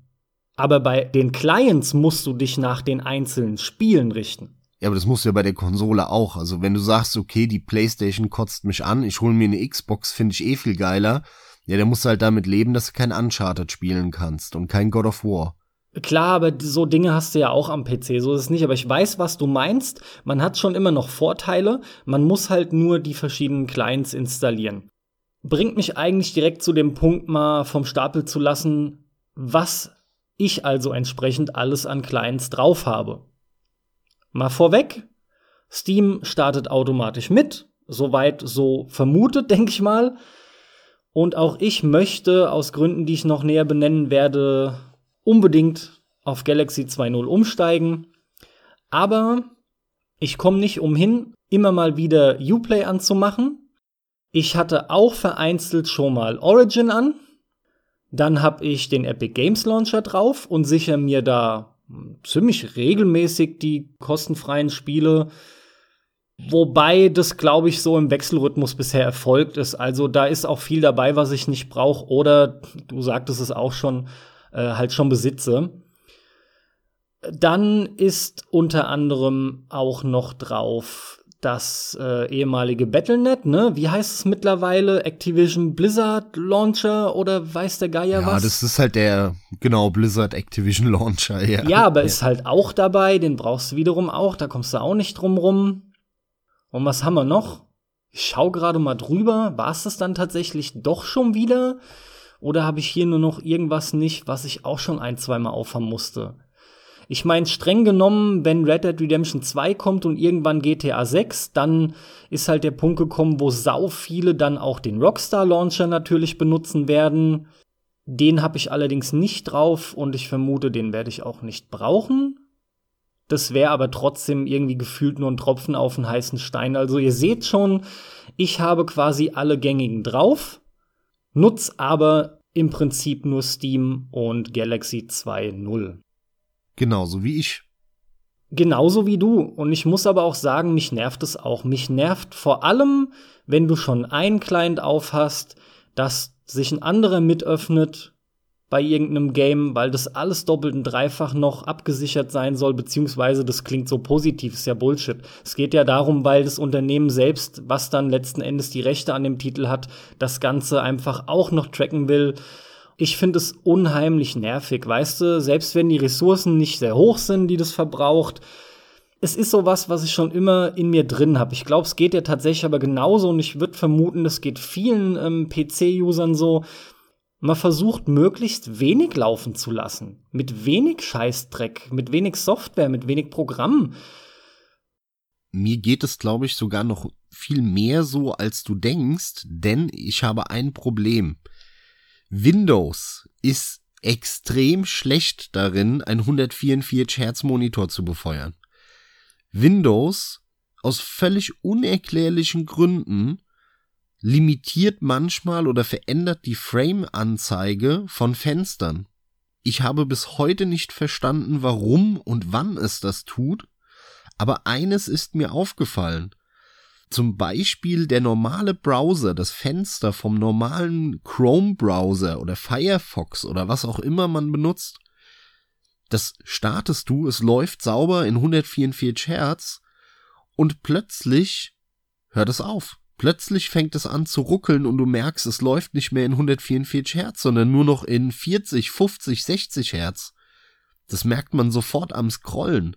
Aber bei den Clients musst du dich nach den einzelnen Spielen richten. Ja, aber das musst du ja bei der Konsole auch. Also wenn du sagst, okay, die PlayStation kotzt mich an, ich hole mir eine Xbox, finde ich eh viel geiler. Ja, dann musst du halt damit leben, dass du kein Uncharted spielen kannst und kein God of War. Klar, aber so Dinge hast du ja auch am PC, so ist es nicht. Aber ich weiß, was du meinst. Man hat schon immer noch Vorteile. Man muss halt nur die verschiedenen Clients installieren. Bringt mich eigentlich direkt zu dem Punkt, mal vom Stapel zu lassen, was ich also entsprechend alles an Clients drauf habe. Mal vorweg, Steam startet automatisch mit. Soweit so vermutet, *laughs* denke ich mal. Und auch ich möchte aus Gründen, die ich noch näher benennen werde, unbedingt auf Galaxy 2.0 umsteigen. Aber ich komme nicht umhin, immer mal wieder Uplay anzumachen. Ich hatte auch vereinzelt schon mal Origin an. Dann habe ich den Epic Games Launcher drauf und sichere mir da ziemlich regelmäßig die kostenfreien Spiele. Wobei das, glaube ich, so im Wechselrhythmus bisher erfolgt ist. Also da ist auch viel dabei, was ich nicht brauche. Oder du sagtest es auch schon, äh, halt schon besitze. Dann ist unter anderem auch noch drauf das äh, ehemalige Battlenet, ne? Wie heißt es mittlerweile? Activision Blizzard Launcher oder weiß der Geier ja, was? Ja, das ist halt der, genau, Blizzard Activision Launcher, ja. Ja, aber ja. ist halt auch dabei, den brauchst du wiederum auch, da kommst du auch nicht drum rum. Und was haben wir noch? Ich schau gerade mal drüber, war es das dann tatsächlich doch schon wieder? Oder habe ich hier nur noch irgendwas nicht, was ich auch schon ein, zweimal aufhaben musste? Ich meine, streng genommen, wenn Red Dead Redemption 2 kommt und irgendwann GTA 6, dann ist halt der Punkt gekommen, wo sau viele dann auch den Rockstar Launcher natürlich benutzen werden. Den habe ich allerdings nicht drauf und ich vermute, den werde ich auch nicht brauchen. Das wäre aber trotzdem irgendwie gefühlt nur ein Tropfen auf einen heißen Stein. Also ihr seht schon, ich habe quasi alle gängigen drauf, nutz aber im Prinzip nur Steam und Galaxy 2.0. Genauso wie ich. Genauso wie du. Und ich muss aber auch sagen, mich nervt es auch. Mich nervt vor allem, wenn du schon einen Client auf hast, dass sich ein anderer mitöffnet bei irgendeinem Game, weil das alles doppelt und dreifach noch abgesichert sein soll, beziehungsweise das klingt so positiv, ist ja Bullshit. Es geht ja darum, weil das Unternehmen selbst, was dann letzten Endes die Rechte an dem Titel hat, das Ganze einfach auch noch tracken will. Ich finde es unheimlich nervig, weißt du, selbst wenn die Ressourcen nicht sehr hoch sind, die das verbraucht, es ist sowas, was ich schon immer in mir drin habe. Ich glaube, es geht ja tatsächlich aber genauso und ich würde vermuten, es geht vielen ähm, PC-Usern so, man versucht möglichst wenig laufen zu lassen. Mit wenig Scheißdreck, mit wenig Software, mit wenig Programm. Mir geht es, glaube ich, sogar noch viel mehr so, als du denkst, denn ich habe ein Problem. Windows ist extrem schlecht darin, ein 144 Hertz Monitor zu befeuern. Windows aus völlig unerklärlichen Gründen limitiert manchmal oder verändert die Frame-Anzeige von Fenstern. Ich habe bis heute nicht verstanden, warum und wann es das tut, aber eines ist mir aufgefallen. Zum Beispiel der normale Browser, das Fenster vom normalen Chrome-Browser oder Firefox oder was auch immer man benutzt, das startest du, es läuft sauber in 144 Hertz und plötzlich hört es auf. Plötzlich fängt es an zu ruckeln und du merkst, es läuft nicht mehr in 144 Hertz, sondern nur noch in 40, 50, 60 Hertz. Das merkt man sofort am Scrollen.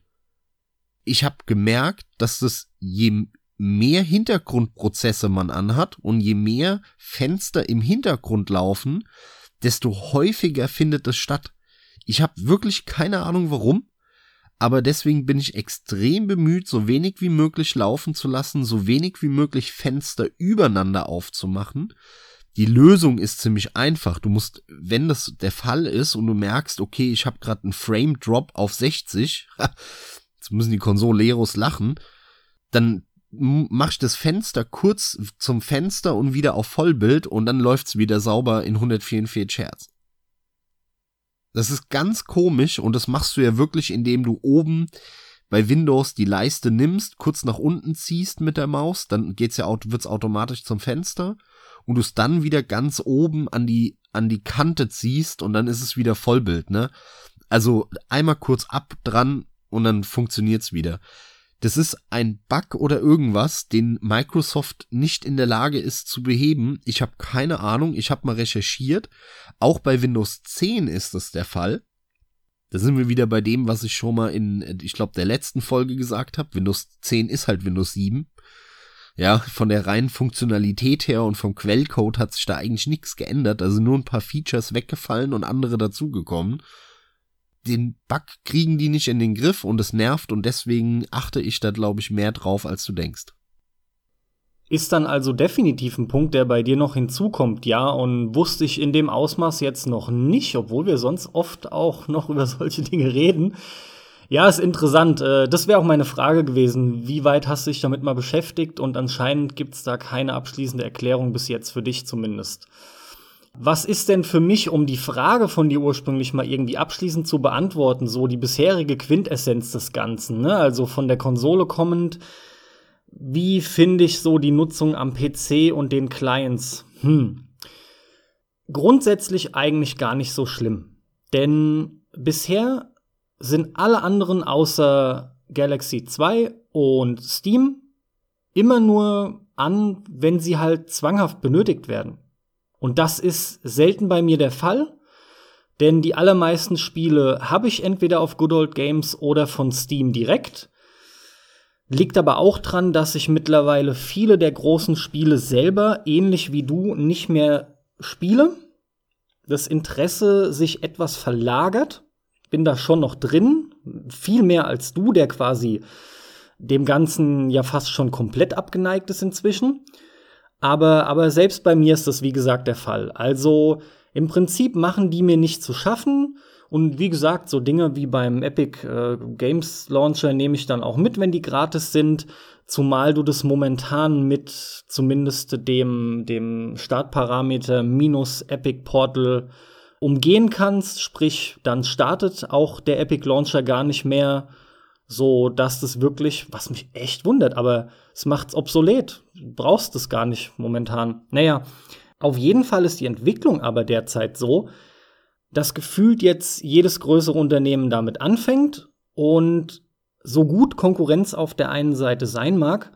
Ich habe gemerkt, dass das je mehr Hintergrundprozesse man anhat und je mehr Fenster im Hintergrund laufen, desto häufiger findet es statt. Ich habe wirklich keine Ahnung warum, aber deswegen bin ich extrem bemüht, so wenig wie möglich laufen zu lassen, so wenig wie möglich Fenster übereinander aufzumachen. Die Lösung ist ziemlich einfach. Du musst, wenn das der Fall ist und du merkst, okay, ich habe gerade einen Frame Drop auf 60, *laughs* jetzt müssen die Konsoleros lachen, dann mach ich das Fenster kurz zum Fenster und wieder auf Vollbild und dann läuft's wieder sauber in 144 Hertz. Das ist ganz komisch und das machst du ja wirklich, indem du oben bei Windows die Leiste nimmst, kurz nach unten ziehst mit der Maus, dann geht's ja wird's automatisch zum Fenster und du es dann wieder ganz oben an die an die Kante ziehst und dann ist es wieder Vollbild, ne? Also einmal kurz ab dran und dann funktioniert's wieder. Das ist ein Bug oder irgendwas, den Microsoft nicht in der Lage ist zu beheben. Ich habe keine Ahnung, ich habe mal recherchiert. Auch bei Windows 10 ist das der Fall. Da sind wir wieder bei dem, was ich schon mal in, ich glaube, der letzten Folge gesagt habe. Windows 10 ist halt Windows 7. Ja, von der reinen Funktionalität her und vom Quellcode hat sich da eigentlich nichts geändert. Also nur ein paar Features weggefallen und andere dazugekommen den Bug kriegen die nicht in den Griff und es nervt und deswegen achte ich da, glaube ich, mehr drauf, als du denkst. Ist dann also definitiv ein Punkt, der bei dir noch hinzukommt, ja, und wusste ich in dem Ausmaß jetzt noch nicht, obwohl wir sonst oft auch noch *laughs* über solche Dinge reden. Ja, ist interessant. Äh, das wäre auch meine Frage gewesen. Wie weit hast du dich damit mal beschäftigt? Und anscheinend gibt's da keine abschließende Erklärung bis jetzt für dich zumindest. Was ist denn für mich, um die Frage von dir ursprünglich mal irgendwie abschließend zu beantworten, so die bisherige Quintessenz des Ganzen, ne? Also von der Konsole kommend, wie finde ich so die Nutzung am PC und den Clients? Hm. Grundsätzlich eigentlich gar nicht so schlimm. Denn bisher sind alle anderen außer Galaxy 2 und Steam immer nur an, wenn sie halt zwanghaft benötigt werden. Und das ist selten bei mir der Fall, denn die allermeisten Spiele habe ich entweder auf Good Old Games oder von Steam direkt. Liegt aber auch dran, dass ich mittlerweile viele der großen Spiele selber, ähnlich wie du, nicht mehr spiele. Das Interesse sich etwas verlagert. Bin da schon noch drin. Viel mehr als du, der quasi dem Ganzen ja fast schon komplett abgeneigt ist inzwischen. Aber, aber selbst bei mir ist das, wie gesagt, der Fall. Also im Prinzip machen die mir nicht zu schaffen Und wie gesagt, so Dinge wie beim Epic äh, Games Launcher nehme ich dann auch mit, wenn die gratis sind. Zumal du das momentan mit zumindest dem, dem Startparameter minus Epic Portal umgehen kannst. Sprich, dann startet auch der Epic Launcher gar nicht mehr so, dass das wirklich, was mich echt wundert, aber es macht's obsolet. Du brauchst es gar nicht momentan. Naja, auf jeden Fall ist die Entwicklung aber derzeit so, dass gefühlt jetzt jedes größere Unternehmen damit anfängt und so gut Konkurrenz auf der einen Seite sein mag,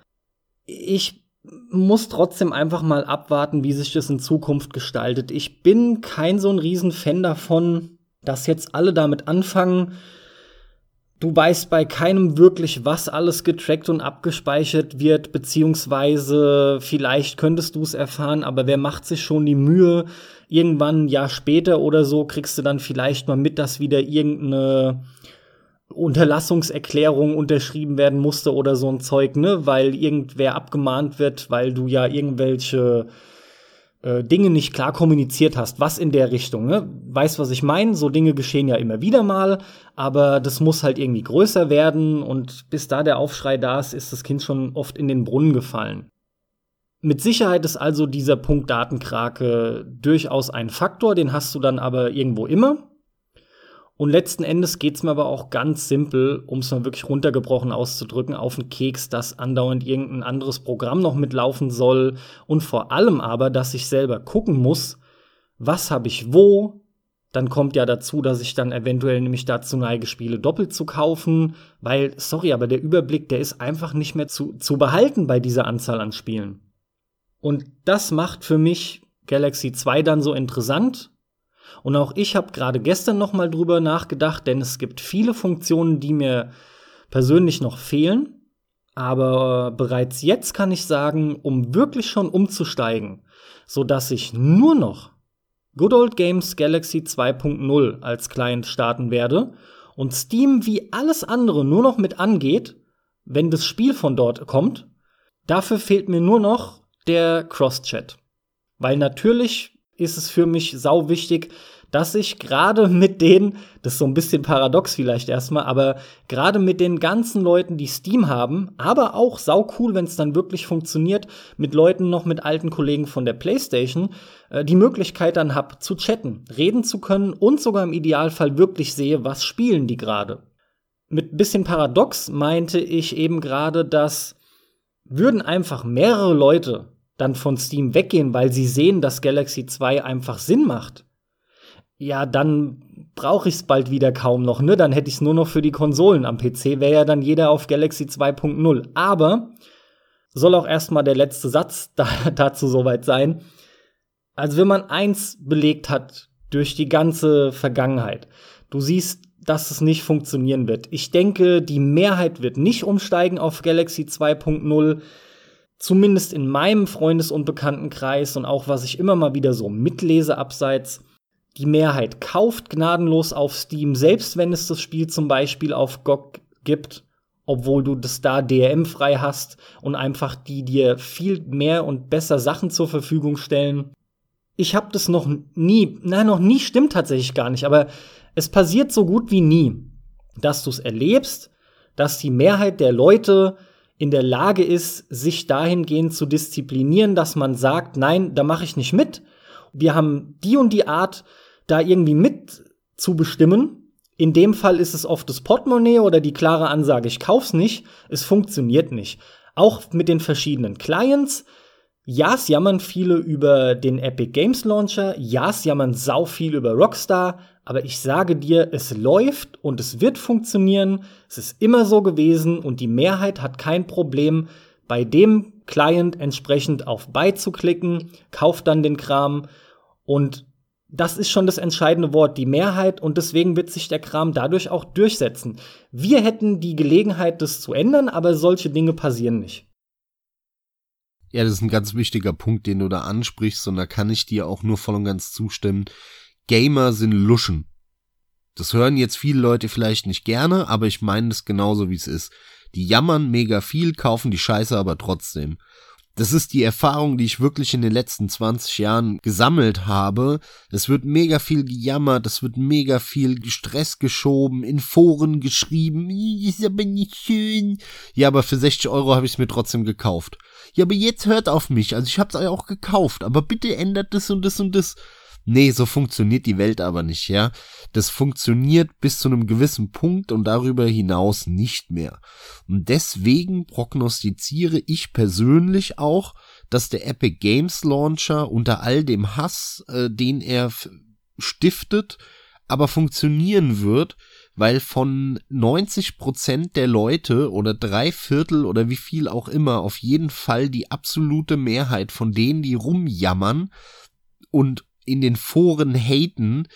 ich muss trotzdem einfach mal abwarten, wie sich das in Zukunft gestaltet. Ich bin kein so ein Riesenfan davon, dass jetzt alle damit anfangen, Du weißt bei keinem wirklich, was alles getrackt und abgespeichert wird, beziehungsweise vielleicht könntest du es erfahren, aber wer macht sich schon die Mühe? Irgendwann ein Jahr später oder so kriegst du dann vielleicht mal mit, dass wieder irgendeine Unterlassungserklärung unterschrieben werden musste oder so ein Zeug, ne? Weil irgendwer abgemahnt wird, weil du ja irgendwelche äh, Dinge nicht klar kommuniziert hast, was in der Richtung. Ne? Weißt, was ich meine? So Dinge geschehen ja immer wieder mal, aber das muss halt irgendwie größer werden und bis da der Aufschrei da ist, ist das Kind schon oft in den Brunnen gefallen. Mit Sicherheit ist also dieser Punkt Datenkrake durchaus ein Faktor, den hast du dann aber irgendwo immer. Und letzten Endes geht's mir aber auch ganz simpel, um es mal wirklich runtergebrochen auszudrücken, auf den Keks, dass andauernd irgendein anderes Programm noch mitlaufen soll und vor allem aber, dass ich selber gucken muss, was habe ich wo. Dann kommt ja dazu, dass ich dann eventuell nämlich dazu neige, Spiele doppelt zu kaufen, weil, sorry, aber der Überblick, der ist einfach nicht mehr zu, zu behalten bei dieser Anzahl an Spielen. Und das macht für mich Galaxy 2 dann so interessant, und auch ich habe gerade gestern noch mal drüber nachgedacht, denn es gibt viele Funktionen, die mir persönlich noch fehlen. Aber bereits jetzt kann ich sagen, um wirklich schon umzusteigen, so dass ich nur noch Good Old Games Galaxy 2.0 als Client starten werde und Steam wie alles andere nur noch mit angeht, wenn das Spiel von dort kommt. Dafür fehlt mir nur noch der Cross-Chat. Weil natürlich ist es für mich sau wichtig, dass ich gerade mit den, das ist so ein bisschen paradox vielleicht erstmal, aber gerade mit den ganzen Leuten, die Steam haben, aber auch sau cool, wenn es dann wirklich funktioniert, mit Leuten noch mit alten Kollegen von der PlayStation, äh, die Möglichkeit dann hab zu chatten, reden zu können und sogar im Idealfall wirklich sehe, was spielen die gerade. Mit bisschen paradox meinte ich eben gerade, dass würden einfach mehrere Leute dann von Steam weggehen, weil sie sehen, dass Galaxy 2 einfach Sinn macht, ja, dann brauche ich es bald wieder kaum noch, ne? Dann hätte ich es nur noch für die Konsolen. Am PC wäre ja dann jeder auf Galaxy 2.0. Aber soll auch erstmal der letzte Satz *laughs* da, dazu soweit sein. Also wenn man eins belegt hat durch die ganze Vergangenheit, du siehst, dass es nicht funktionieren wird. Ich denke, die Mehrheit wird nicht umsteigen auf Galaxy 2.0 zumindest in meinem Freundes- und Bekanntenkreis und auch was ich immer mal wieder so mitlese abseits, die Mehrheit kauft gnadenlos auf Steam, selbst wenn es das Spiel zum Beispiel auf GOG gibt, obwohl du das da DRM frei hast und einfach die dir viel mehr und besser Sachen zur Verfügung stellen. Ich habe das noch nie, nein, noch nie stimmt tatsächlich gar nicht, aber es passiert so gut wie nie, dass du es erlebst, dass die Mehrheit der Leute in der Lage ist, sich dahingehend zu disziplinieren, dass man sagt, nein, da mache ich nicht mit. Wir haben die und die Art, da irgendwie mit zu bestimmen. In dem Fall ist es oft das Portemonnaie oder die klare Ansage, ich kauf's nicht. Es funktioniert nicht. Auch mit den verschiedenen Clients. Ja, es jammern viele über den Epic Games Launcher. Ja, es jammern sau viel über Rockstar. Aber ich sage dir, es läuft und es wird funktionieren. Es ist immer so gewesen und die Mehrheit hat kein Problem, bei dem Client entsprechend auf Buy zu klicken, kauft dann den Kram und das ist schon das entscheidende Wort, die Mehrheit, und deswegen wird sich der Kram dadurch auch durchsetzen. Wir hätten die Gelegenheit, das zu ändern, aber solche Dinge passieren nicht. Ja, das ist ein ganz wichtiger Punkt, den du da ansprichst, und da kann ich dir auch nur voll und ganz zustimmen. Gamer sind Luschen. Das hören jetzt viele Leute vielleicht nicht gerne, aber ich meine es genauso, wie es ist. Die jammern mega viel, kaufen die Scheiße aber trotzdem. Das ist die Erfahrung, die ich wirklich in den letzten 20 Jahren gesammelt habe. Es wird mega viel gejammert, es wird mega viel Stress geschoben, in Foren geschrieben, ist aber nicht schön. Ja, aber für 60 Euro habe ich es mir trotzdem gekauft. Ja, aber jetzt hört auf mich, also ich habe es auch gekauft, aber bitte ändert das und das und das. Nee, so funktioniert die Welt aber nicht, ja. Das funktioniert bis zu einem gewissen Punkt und darüber hinaus nicht mehr. Und deswegen prognostiziere ich persönlich auch, dass der Epic Games Launcher unter all dem Hass, äh, den er stiftet, aber funktionieren wird, weil von 90 Prozent der Leute oder drei Viertel oder wie viel auch immer auf jeden Fall die absolute Mehrheit von denen, die rumjammern und in den Foren haten,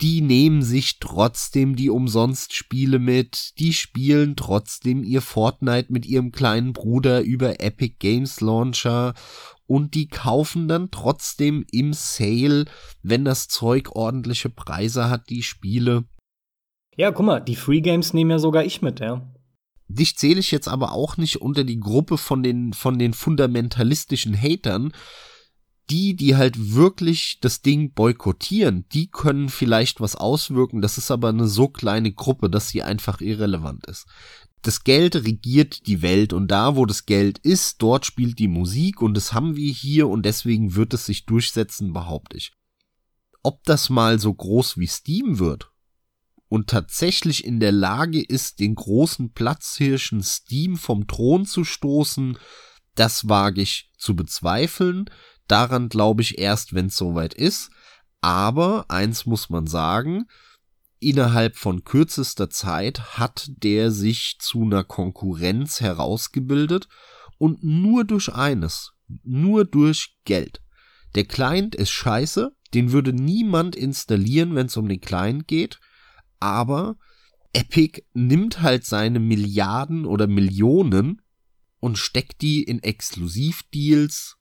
die nehmen sich trotzdem die Umsonst-Spiele mit, die spielen trotzdem ihr Fortnite mit ihrem kleinen Bruder über Epic Games Launcher und die kaufen dann trotzdem im Sale, wenn das Zeug ordentliche Preise hat, die Spiele. Ja, guck mal, die Free Games nehmen ja sogar ich mit, ja. Dich zähle ich jetzt aber auch nicht unter die Gruppe von den, von den fundamentalistischen Hatern, die, die halt wirklich das Ding boykottieren, die können vielleicht was auswirken. Das ist aber eine so kleine Gruppe, dass sie einfach irrelevant ist. Das Geld regiert die Welt und da, wo das Geld ist, dort spielt die Musik und das haben wir hier und deswegen wird es sich durchsetzen, behaupte ich. Ob das mal so groß wie Steam wird und tatsächlich in der Lage ist, den großen Platzhirschen Steam vom Thron zu stoßen, das wage ich zu bezweifeln. Daran glaube ich erst, wenn es soweit ist. Aber eins muss man sagen, innerhalb von kürzester Zeit hat der sich zu einer Konkurrenz herausgebildet und nur durch eines, nur durch Geld. Der Client ist scheiße, den würde niemand installieren, wenn es um den Client geht, aber Epic nimmt halt seine Milliarden oder Millionen und steckt die in Exklusivdeals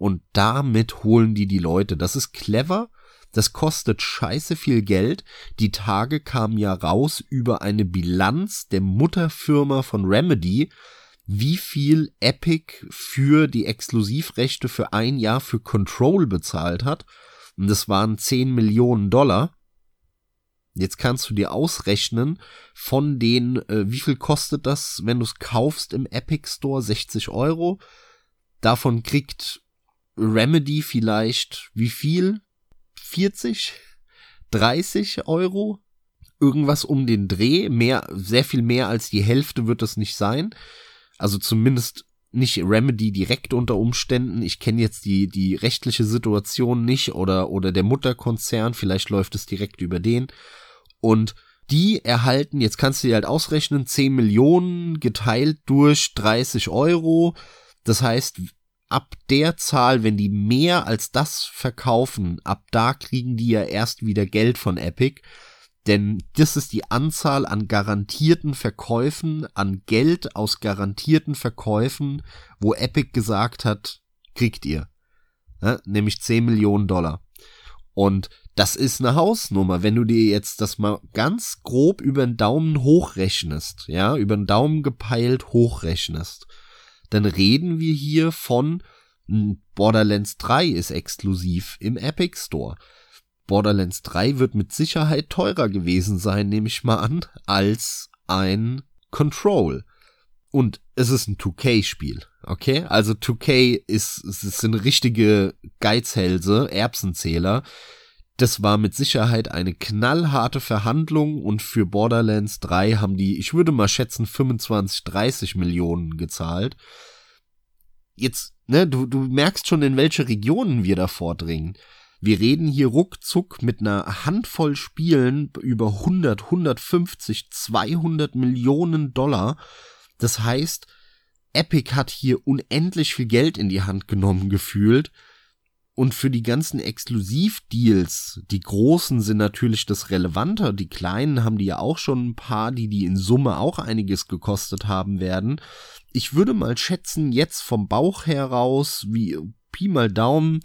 und damit holen die die Leute. Das ist clever. Das kostet scheiße viel Geld. Die Tage kamen ja raus über eine Bilanz der Mutterfirma von Remedy, wie viel Epic für die Exklusivrechte für ein Jahr für Control bezahlt hat. Und das waren 10 Millionen Dollar. Jetzt kannst du dir ausrechnen, von den, äh, wie viel kostet das, wenn du es kaufst im Epic Store? 60 Euro. Davon kriegt Remedy vielleicht wie viel? 40? 30 Euro? Irgendwas um den Dreh. Mehr, sehr viel mehr als die Hälfte wird das nicht sein. Also zumindest nicht Remedy direkt unter Umständen. Ich kenne jetzt die, die rechtliche Situation nicht oder, oder der Mutterkonzern. Vielleicht läuft es direkt über den. Und die erhalten, jetzt kannst du dir halt ausrechnen, 10 Millionen geteilt durch 30 Euro. Das heißt, ab der Zahl, wenn die mehr als das verkaufen, ab da kriegen die ja erst wieder Geld von Epic. Denn das ist die Anzahl an garantierten Verkäufen, an Geld aus garantierten Verkäufen, wo Epic gesagt hat, kriegt ihr. Ja, nämlich 10 Millionen Dollar. Und das ist eine Hausnummer. Wenn du dir jetzt das mal ganz grob über den Daumen hochrechnest, ja, über den Daumen gepeilt hochrechnest, dann reden wir hier von hm, Borderlands 3 ist exklusiv im Epic Store. Borderlands 3 wird mit Sicherheit teurer gewesen sein, nehme ich mal an, als ein Control. Und es ist ein 2K-Spiel, okay? Also 2K ist, es sind richtige Geizhälse, Erbsenzähler, das war mit Sicherheit eine knallharte Verhandlung und für Borderlands 3 haben die, ich würde mal schätzen, 25, 30 Millionen gezahlt. Jetzt, ne, du, du merkst schon, in welche Regionen wir da vordringen. Wir reden hier ruckzuck mit einer Handvoll Spielen über 100, 150, 200 Millionen Dollar. Das heißt, Epic hat hier unendlich viel Geld in die Hand genommen gefühlt und für die ganzen Exklusivdeals, die großen sind natürlich das relevanter, die kleinen haben die ja auch schon ein paar, die die in Summe auch einiges gekostet haben werden. Ich würde mal schätzen, jetzt vom Bauch heraus, wie Pi mal Daumen,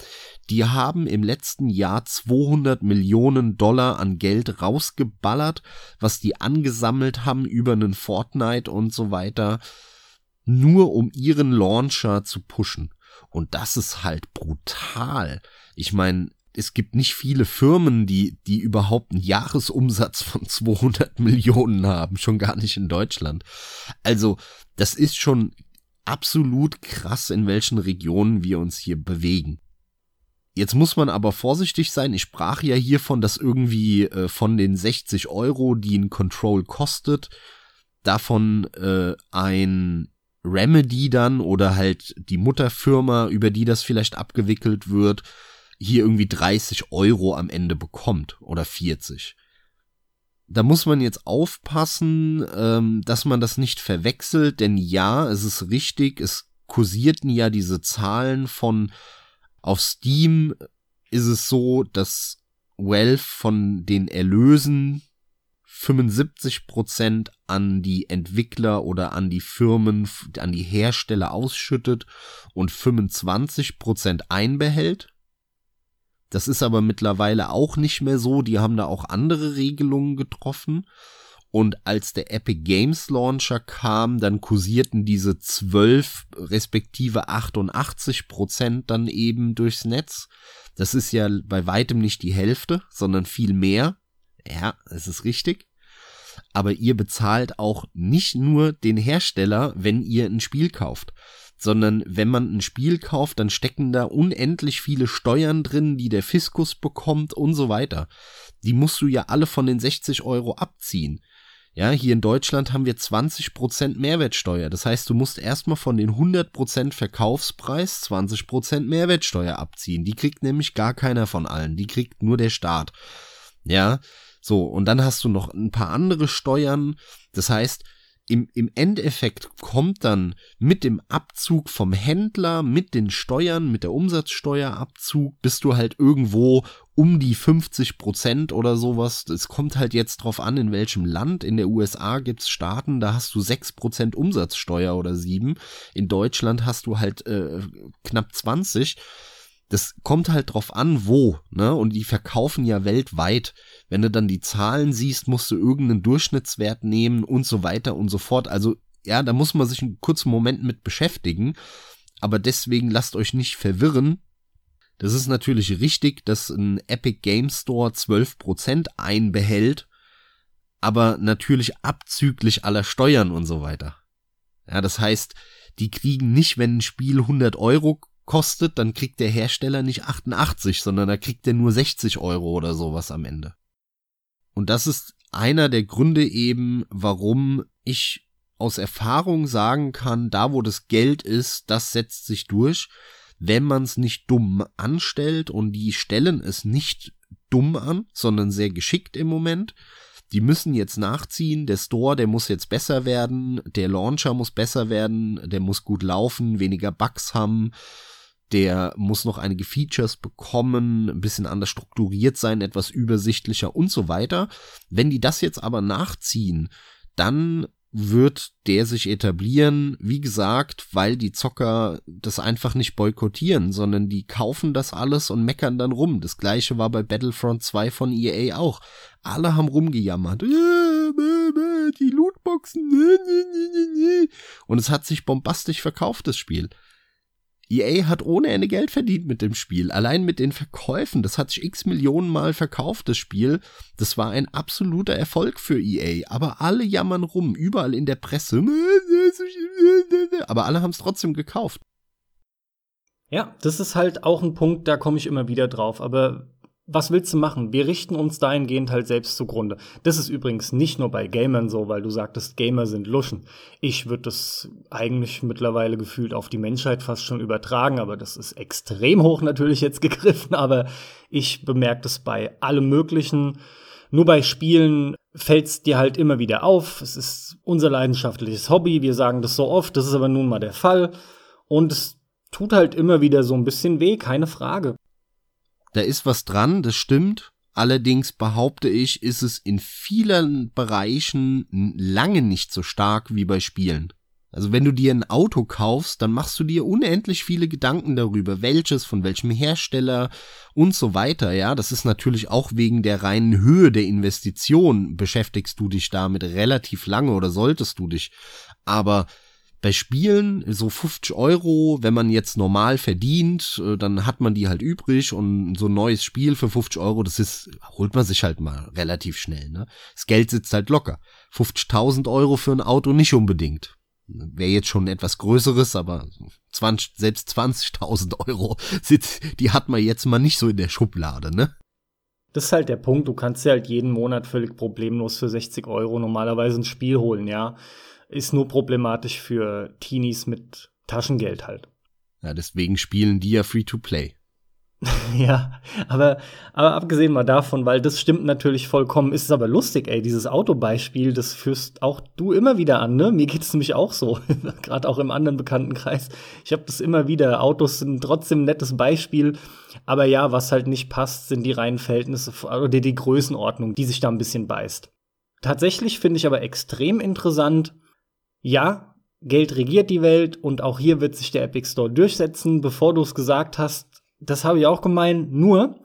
die haben im letzten Jahr 200 Millionen Dollar an Geld rausgeballert, was die angesammelt haben über einen Fortnite und so weiter, nur um ihren Launcher zu pushen. Und das ist halt brutal. Ich meine, es gibt nicht viele Firmen, die, die überhaupt einen Jahresumsatz von *laughs* 200 Millionen haben, schon gar nicht in Deutschland. Also, das ist schon absolut krass, in welchen Regionen wir uns hier bewegen. Jetzt muss man aber vorsichtig sein. Ich sprach ja hiervon, dass irgendwie äh, von den 60 Euro, die ein Control kostet, davon äh, ein Remedy dann oder halt die Mutterfirma, über die das vielleicht abgewickelt wird, hier irgendwie 30 Euro am Ende bekommt oder 40. Da muss man jetzt aufpassen, ähm, dass man das nicht verwechselt, denn ja, es ist richtig, es kursierten ja diese Zahlen von auf Steam ist es so, dass Valve von den Erlösen 75% an die Entwickler oder an die Firmen, an die Hersteller ausschüttet und 25% einbehält. Das ist aber mittlerweile auch nicht mehr so. Die haben da auch andere Regelungen getroffen. Und als der Epic Games Launcher kam, dann kursierten diese 12 respektive 88 Prozent dann eben durchs Netz. Das ist ja bei weitem nicht die Hälfte, sondern viel mehr. Ja, es ist richtig. Aber ihr bezahlt auch nicht nur den Hersteller, wenn ihr ein Spiel kauft, sondern wenn man ein Spiel kauft, dann stecken da unendlich viele Steuern drin, die der Fiskus bekommt und so weiter. Die musst du ja alle von den 60 Euro abziehen. Ja, hier in Deutschland haben wir 20% Mehrwertsteuer. Das heißt, du musst erstmal von den 100% Verkaufspreis 20% Mehrwertsteuer abziehen. Die kriegt nämlich gar keiner von allen. Die kriegt nur der Staat. Ja, so. Und dann hast du noch ein paar andere Steuern. Das heißt, im, im Endeffekt kommt dann mit dem Abzug vom Händler, mit den Steuern, mit der Umsatzsteuerabzug, bist du halt irgendwo um die 50 Prozent oder sowas. Es kommt halt jetzt drauf an, in welchem Land. In der USA gibt's Staaten, da hast du 6 Prozent Umsatzsteuer oder 7. In Deutschland hast du halt äh, knapp 20 das kommt halt drauf an, wo, ne? Und die verkaufen ja weltweit. Wenn du dann die Zahlen siehst, musst du irgendeinen Durchschnittswert nehmen und so weiter und so fort. Also, ja, da muss man sich einen kurzen Moment mit beschäftigen. Aber deswegen lasst euch nicht verwirren. Das ist natürlich richtig, dass ein Epic Game Store 12% einbehält, aber natürlich abzüglich aller Steuern und so weiter. Ja, das heißt, die kriegen nicht, wenn ein Spiel 100 Euro kostet, dann kriegt der Hersteller nicht 88, sondern da kriegt er nur 60 Euro oder sowas am Ende. Und das ist einer der Gründe eben, warum ich aus Erfahrung sagen kann, da wo das Geld ist, das setzt sich durch, wenn man es nicht dumm anstellt und die stellen es nicht dumm an, sondern sehr geschickt im Moment. Die müssen jetzt nachziehen, der Store, der muss jetzt besser werden, der Launcher muss besser werden, der muss gut laufen, weniger Bugs haben, der muss noch einige Features bekommen, ein bisschen anders strukturiert sein, etwas übersichtlicher und so weiter. Wenn die das jetzt aber nachziehen, dann wird der sich etablieren, wie gesagt, weil die Zocker das einfach nicht boykottieren, sondern die kaufen das alles und meckern dann rum. Das gleiche war bei Battlefront 2 von EA auch. Alle haben rumgejammert. Die Lootboxen. Und es hat sich bombastisch verkauft, das Spiel. EA hat ohne Ende Geld verdient mit dem Spiel. Allein mit den Verkäufen. Das hat sich x Millionen Mal verkauft, das Spiel. Das war ein absoluter Erfolg für EA. Aber alle jammern rum, überall in der Presse. Aber alle haben es trotzdem gekauft. Ja, das ist halt auch ein Punkt, da komme ich immer wieder drauf. Aber was willst du machen? Wir richten uns dahingehend halt selbst zugrunde. Das ist übrigens nicht nur bei Gamern so, weil du sagtest, Gamer sind Luschen. Ich würde das eigentlich mittlerweile gefühlt auf die Menschheit fast schon übertragen, aber das ist extrem hoch natürlich jetzt *laughs* gegriffen, aber ich bemerke das bei allem Möglichen. Nur bei Spielen fällt es dir halt immer wieder auf. Es ist unser leidenschaftliches Hobby. Wir sagen das so oft. Das ist aber nun mal der Fall. Und es tut halt immer wieder so ein bisschen weh, keine Frage. Da ist was dran, das stimmt. Allerdings behaupte ich, ist es in vielen Bereichen lange nicht so stark wie bei Spielen. Also wenn du dir ein Auto kaufst, dann machst du dir unendlich viele Gedanken darüber, welches, von welchem Hersteller und so weiter. Ja, das ist natürlich auch wegen der reinen Höhe der Investition beschäftigst du dich damit relativ lange oder solltest du dich. Aber bei Spielen so 50 Euro, wenn man jetzt normal verdient, äh, dann hat man die halt übrig und so ein neues Spiel für 50 Euro, das ist, holt man sich halt mal relativ schnell, ne? Das Geld sitzt halt locker. 50.000 Euro für ein Auto nicht unbedingt. Wäre jetzt schon etwas Größeres, aber 20, selbst 20.000 *laughs* Euro, die hat man jetzt mal nicht so in der Schublade, ne? Das ist halt der Punkt. Du kannst dir halt jeden Monat völlig problemlos für 60 Euro normalerweise ein Spiel holen, ja. Ist nur problematisch für Teenies mit Taschengeld halt. Ja, deswegen spielen die ja Free-to-Play. *laughs* ja, aber, aber abgesehen mal davon, weil das stimmt natürlich vollkommen, ist es aber lustig, ey, dieses Autobeispiel, das führst auch du immer wieder an, ne? Mir geht es nämlich auch so, *laughs* gerade auch im anderen Bekanntenkreis. Ich habe das immer wieder. Autos sind trotzdem ein nettes Beispiel, aber ja, was halt nicht passt, sind die reinen Verhältnisse oder die Größenordnung, die sich da ein bisschen beißt. Tatsächlich finde ich aber extrem interessant, ja, Geld regiert die Welt und auch hier wird sich der Epic Store durchsetzen. Bevor du es gesagt hast, das habe ich auch gemeint. Nur,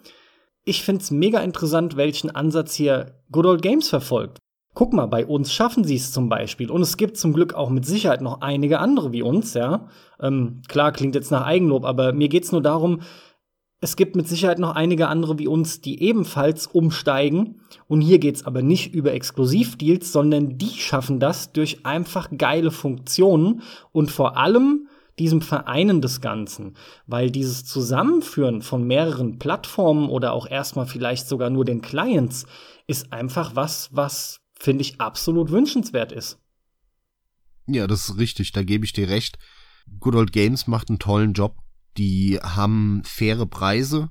ich finde es mega interessant, welchen Ansatz hier Good Old Games verfolgt. Guck mal, bei uns schaffen sie es zum Beispiel. Und es gibt zum Glück auch mit Sicherheit noch einige andere wie uns, ja. Ähm, klar, klingt jetzt nach Eigenlob, aber mir geht es nur darum, es gibt mit Sicherheit noch einige andere wie uns, die ebenfalls umsteigen. Und hier geht es aber nicht über Exklusivdeals, sondern die schaffen das durch einfach geile Funktionen und vor allem diesem Vereinen des Ganzen, weil dieses Zusammenführen von mehreren Plattformen oder auch erstmal vielleicht sogar nur den Clients ist einfach was, was finde ich absolut wünschenswert ist. Ja, das ist richtig, da gebe ich dir recht. Good Old Games macht einen tollen Job. Die haben faire Preise,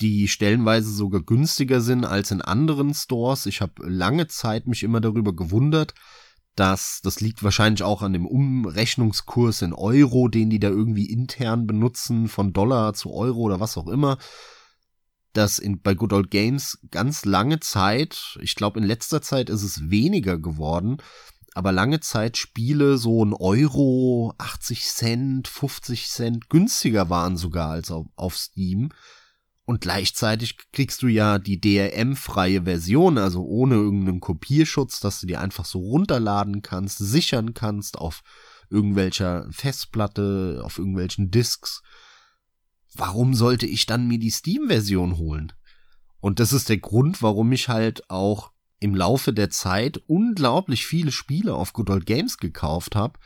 die stellenweise sogar günstiger sind als in anderen Stores. Ich habe lange Zeit mich immer darüber gewundert, dass das liegt wahrscheinlich auch an dem Umrechnungskurs in Euro, den die da irgendwie intern benutzen, von Dollar zu Euro oder was auch immer, dass in, bei Good Old Games ganz lange Zeit, ich glaube in letzter Zeit ist es weniger geworden, aber lange Zeit Spiele so ein Euro, 80 Cent, 50 Cent günstiger waren sogar als auf, auf Steam. Und gleichzeitig kriegst du ja die DRM-freie Version, also ohne irgendeinen Kopierschutz, dass du die einfach so runterladen kannst, sichern kannst auf irgendwelcher Festplatte, auf irgendwelchen Disks. Warum sollte ich dann mir die Steam-Version holen? Und das ist der Grund, warum ich halt auch im Laufe der Zeit unglaublich viele Spiele auf Good Old Games gekauft habe.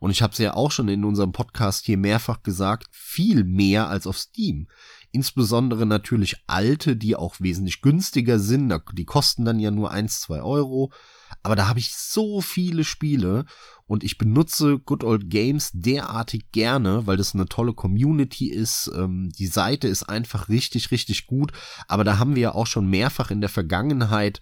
Und ich habe es ja auch schon in unserem Podcast hier mehrfach gesagt, viel mehr als auf Steam. Insbesondere natürlich alte, die auch wesentlich günstiger sind. Die kosten dann ja nur eins, zwei Euro. Aber da habe ich so viele Spiele und ich benutze Good Old Games derartig gerne, weil das eine tolle Community ist. Ähm, die Seite ist einfach richtig, richtig gut. Aber da haben wir ja auch schon mehrfach in der Vergangenheit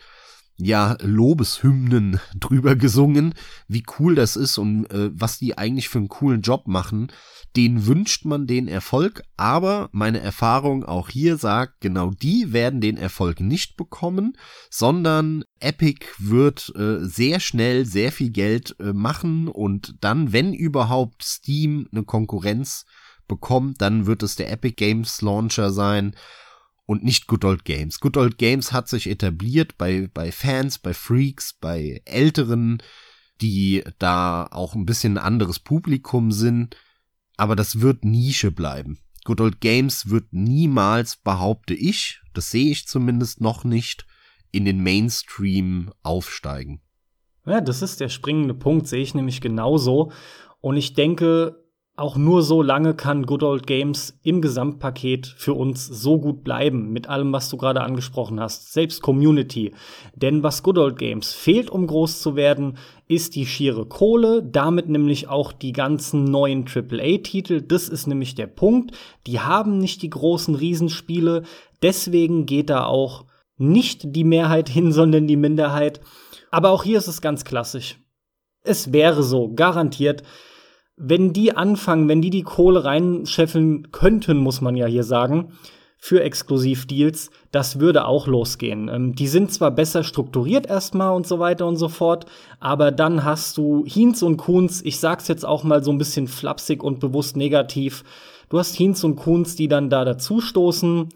ja Lobeshymnen *laughs* drüber gesungen, wie cool das ist und äh, was die eigentlich für einen coolen Job machen. Den wünscht man den Erfolg, aber meine Erfahrung auch hier sagt, genau die werden den Erfolg nicht bekommen, sondern Epic wird äh, sehr schnell sehr viel Geld äh, machen und dann, wenn überhaupt Steam eine Konkurrenz bekommt, dann wird es der Epic Games Launcher sein und nicht Good Old Games. Good Old Games hat sich etabliert bei, bei Fans, bei Freaks, bei Älteren, die da auch ein bisschen anderes Publikum sind, aber das wird Nische bleiben. Good Old Games wird niemals, behaupte ich, das sehe ich zumindest noch nicht, in den Mainstream aufsteigen. Ja, das ist der springende Punkt, sehe ich nämlich genauso. Und ich denke, auch nur so lange kann Good Old Games im Gesamtpaket für uns so gut bleiben, mit allem, was du gerade angesprochen hast, selbst Community. Denn was Good Old Games fehlt, um groß zu werden, ist die schiere Kohle, damit nämlich auch die ganzen neuen AAA-Titel. Das ist nämlich der Punkt. Die haben nicht die großen Riesenspiele, deswegen geht da auch nicht die Mehrheit hin, sondern die Minderheit. Aber auch hier ist es ganz klassisch. Es wäre so, garantiert, wenn die anfangen, wenn die die Kohle reinscheffeln könnten, muss man ja hier sagen, für Exklusivdeals, das würde auch losgehen. Ähm, die sind zwar besser strukturiert erstmal und so weiter und so fort, aber dann hast du Hinz und Kunz, ich sag's jetzt auch mal so ein bisschen flapsig und bewusst negativ, du hast Hinz und Kunz, die dann da dazustoßen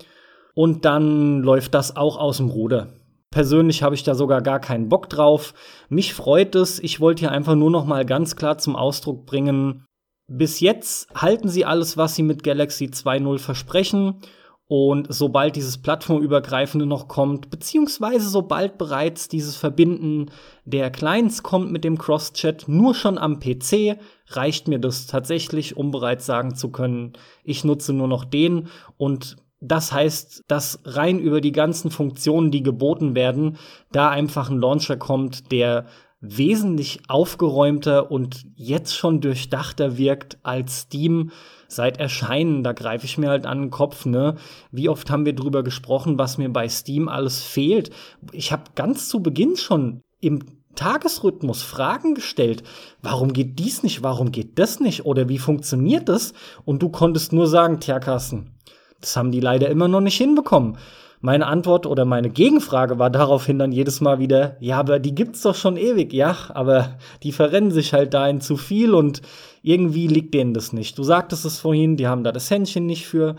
und dann läuft das auch aus dem Ruder. Persönlich habe ich da sogar gar keinen Bock drauf. Mich freut es. Ich wollte hier einfach nur noch mal ganz klar zum Ausdruck bringen, bis jetzt halten sie alles, was sie mit Galaxy 2.0 versprechen. Und sobald dieses plattformübergreifende noch kommt, beziehungsweise sobald bereits dieses Verbinden der Clients kommt mit dem Cross-Chat, nur schon am PC, reicht mir das tatsächlich, um bereits sagen zu können, ich nutze nur noch den. Und das heißt, dass rein über die ganzen Funktionen, die geboten werden, da einfach ein Launcher kommt, der wesentlich aufgeräumter und jetzt schon durchdachter wirkt als Steam seit Erscheinen. Da greife ich mir halt an den Kopf, ne? Wie oft haben wir drüber gesprochen, was mir bei Steam alles fehlt? Ich habe ganz zu Beginn schon im Tagesrhythmus Fragen gestellt. Warum geht dies nicht? Warum geht das nicht? Oder wie funktioniert das? Und du konntest nur sagen, tja, Carsten, das haben die leider immer noch nicht hinbekommen. Meine Antwort oder meine Gegenfrage war daraufhin dann jedes Mal wieder, ja, aber die gibt's doch schon ewig, ja, aber die verrennen sich halt dahin zu viel und irgendwie liegt denen das nicht. Du sagtest es vorhin, die haben da das Händchen nicht für.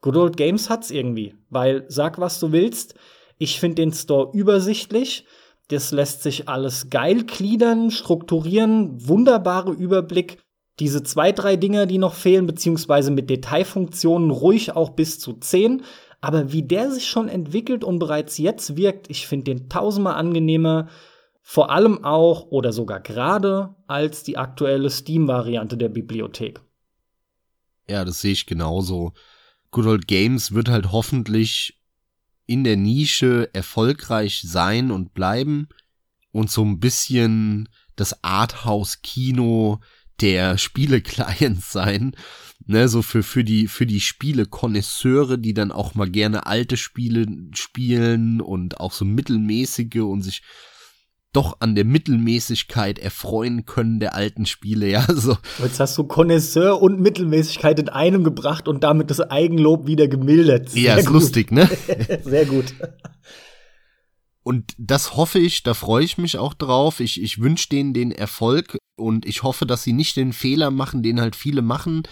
Good Old Games hat's irgendwie, weil sag was du willst. Ich finde den Store übersichtlich. Das lässt sich alles geil gliedern, strukturieren, wunderbare Überblick. Diese zwei, drei Dinger, die noch fehlen, beziehungsweise mit Detailfunktionen ruhig auch bis zu zehn. Aber wie der sich schon entwickelt und bereits jetzt wirkt, ich finde den tausendmal angenehmer, vor allem auch oder sogar gerade als die aktuelle Steam-Variante der Bibliothek. Ja, das sehe ich genauso. Good Old Games wird halt hoffentlich in der Nische erfolgreich sein und bleiben und so ein bisschen das Arthouse-Kino der Spiele-Clients *laughs* sein. Ne, so für, für die, für die Spiele-Konnoisseure, die dann auch mal gerne alte Spiele spielen und auch so mittelmäßige und sich doch an der Mittelmäßigkeit erfreuen können der alten Spiele, ja, *laughs* so. Jetzt hast du Connoisseur und Mittelmäßigkeit in einem gebracht und damit das Eigenlob wieder gemildert. Sehr ja, ist gut. lustig, ne? *laughs* Sehr gut. Und das hoffe ich, da freue ich mich auch drauf. Ich, ich wünsche denen den Erfolg und ich hoffe, dass sie nicht den Fehler machen, den halt viele machen,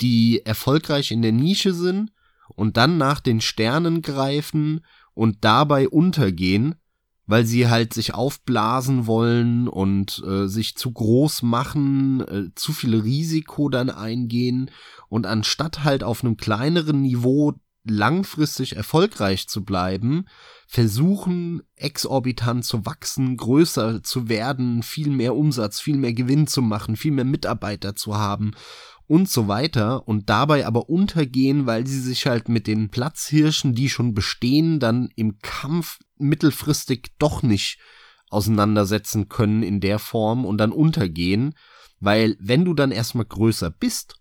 die erfolgreich in der Nische sind und dann nach den Sternen greifen und dabei untergehen, weil sie halt sich aufblasen wollen und äh, sich zu groß machen, äh, zu viel Risiko dann eingehen und anstatt halt auf einem kleineren Niveau langfristig erfolgreich zu bleiben, versuchen exorbitant zu wachsen, größer zu werden, viel mehr Umsatz, viel mehr Gewinn zu machen, viel mehr Mitarbeiter zu haben und so weiter und dabei aber untergehen, weil sie sich halt mit den Platzhirschen, die schon bestehen, dann im Kampf mittelfristig doch nicht auseinandersetzen können in der Form und dann untergehen, weil wenn du dann erstmal größer bist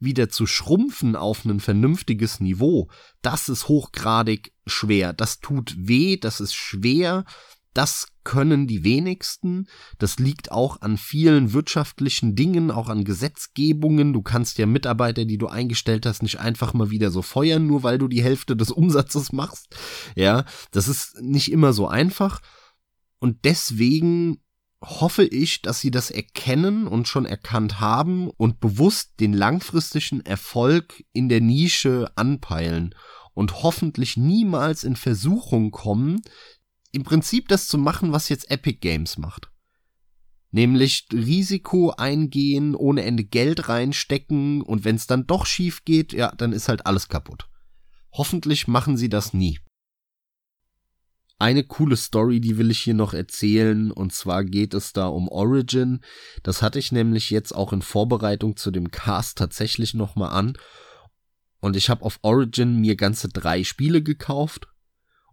wieder zu schrumpfen auf ein vernünftiges Niveau, das ist hochgradig schwer. Das tut weh, das ist schwer, das können die wenigsten. Das liegt auch an vielen wirtschaftlichen Dingen, auch an Gesetzgebungen. Du kannst ja Mitarbeiter, die du eingestellt hast, nicht einfach mal wieder so feuern, nur weil du die Hälfte des Umsatzes machst. Ja, das ist nicht immer so einfach. Und deswegen hoffe ich, dass sie das erkennen und schon erkannt haben und bewusst den langfristigen Erfolg in der Nische anpeilen und hoffentlich niemals in Versuchung kommen, im Prinzip das zu machen, was jetzt Epic Games macht. Nämlich Risiko eingehen, ohne Ende Geld reinstecken und wenn es dann doch schief geht, ja, dann ist halt alles kaputt. Hoffentlich machen sie das nie eine coole Story, die will ich hier noch erzählen. Und zwar geht es da um Origin. Das hatte ich nämlich jetzt auch in Vorbereitung zu dem Cast tatsächlich nochmal an. Und ich habe auf Origin mir ganze drei Spiele gekauft.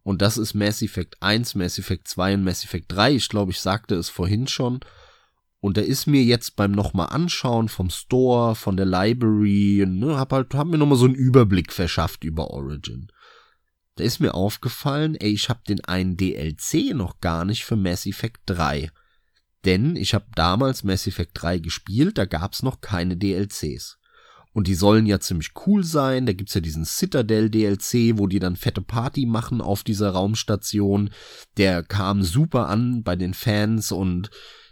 Und das ist Mass Effect 1, Mass Effect 2 und Mass Effect 3. Ich glaube, ich sagte es vorhin schon. Und da ist mir jetzt beim nochmal anschauen vom Store, von der Library, ne, hab halt, hab mir nochmal so einen Überblick verschafft über Origin. Da ist mir aufgefallen, ey, ich habe den einen DLC noch gar nicht für Mass Effect 3. Denn ich habe damals Mass Effect 3 gespielt, da gab's noch keine DLCs. Und die sollen ja ziemlich cool sein. Da gibt's ja diesen Citadel DLC, wo die dann fette Party machen auf dieser Raumstation. Der kam super an bei den Fans und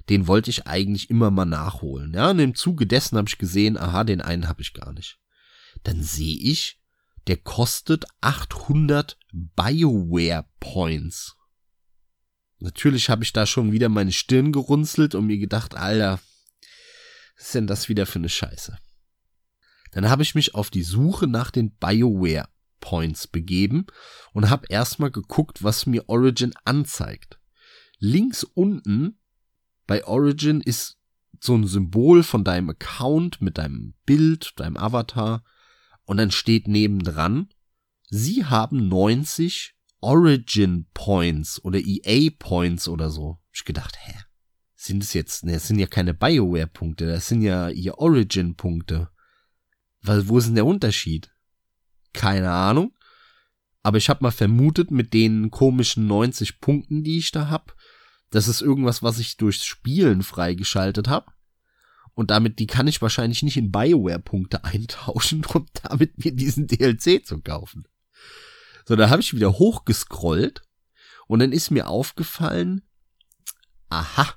den wollte ich eigentlich immer mal nachholen. Ja, und im Zuge dessen habe ich gesehen, aha, den einen habe ich gar nicht. Dann sehe ich, der kostet 800 BioWare Points. Natürlich habe ich da schon wieder meine Stirn gerunzelt und mir gedacht, Alter, was ist denn das wieder für eine Scheiße? Dann habe ich mich auf die Suche nach den BioWare Points begeben und habe erstmal geguckt, was mir Origin anzeigt. Links unten bei Origin ist so ein Symbol von deinem Account mit deinem Bild, deinem Avatar und dann steht nebendran, sie haben 90 Origin Points oder EA Points oder so. Ich gedacht, hä? Sind es jetzt, ne, das sind ja keine BioWare Punkte, das sind ja ihr Origin Punkte. Weil, wo ist denn der Unterschied? Keine Ahnung. Aber ich habe mal vermutet, mit den komischen 90 Punkten, die ich da hab, das ist irgendwas, was ich durchs Spielen freigeschaltet habe. Und damit, die kann ich wahrscheinlich nicht in Bioware-Punkte *laughs* eintauschen, um damit mir diesen DLC zu kaufen. So, da habe ich wieder hochgescrollt und dann ist mir aufgefallen, aha,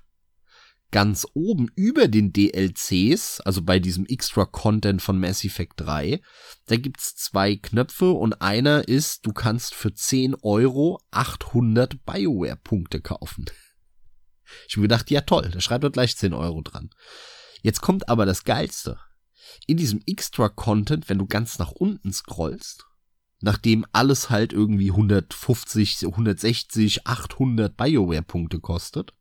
ganz oben über den DLCs, also bei diesem Extra Content von Mass Effect 3, da gibt's zwei Knöpfe und einer ist, du kannst für 10 Euro 800 Bioware Punkte kaufen. Ich habe gedacht, ja toll, da schreibt er gleich 10 Euro dran. Jetzt kommt aber das Geilste. In diesem Extra Content, wenn du ganz nach unten scrollst, nachdem alles halt irgendwie 150, 160, 800 Bioware-Punkte kostet,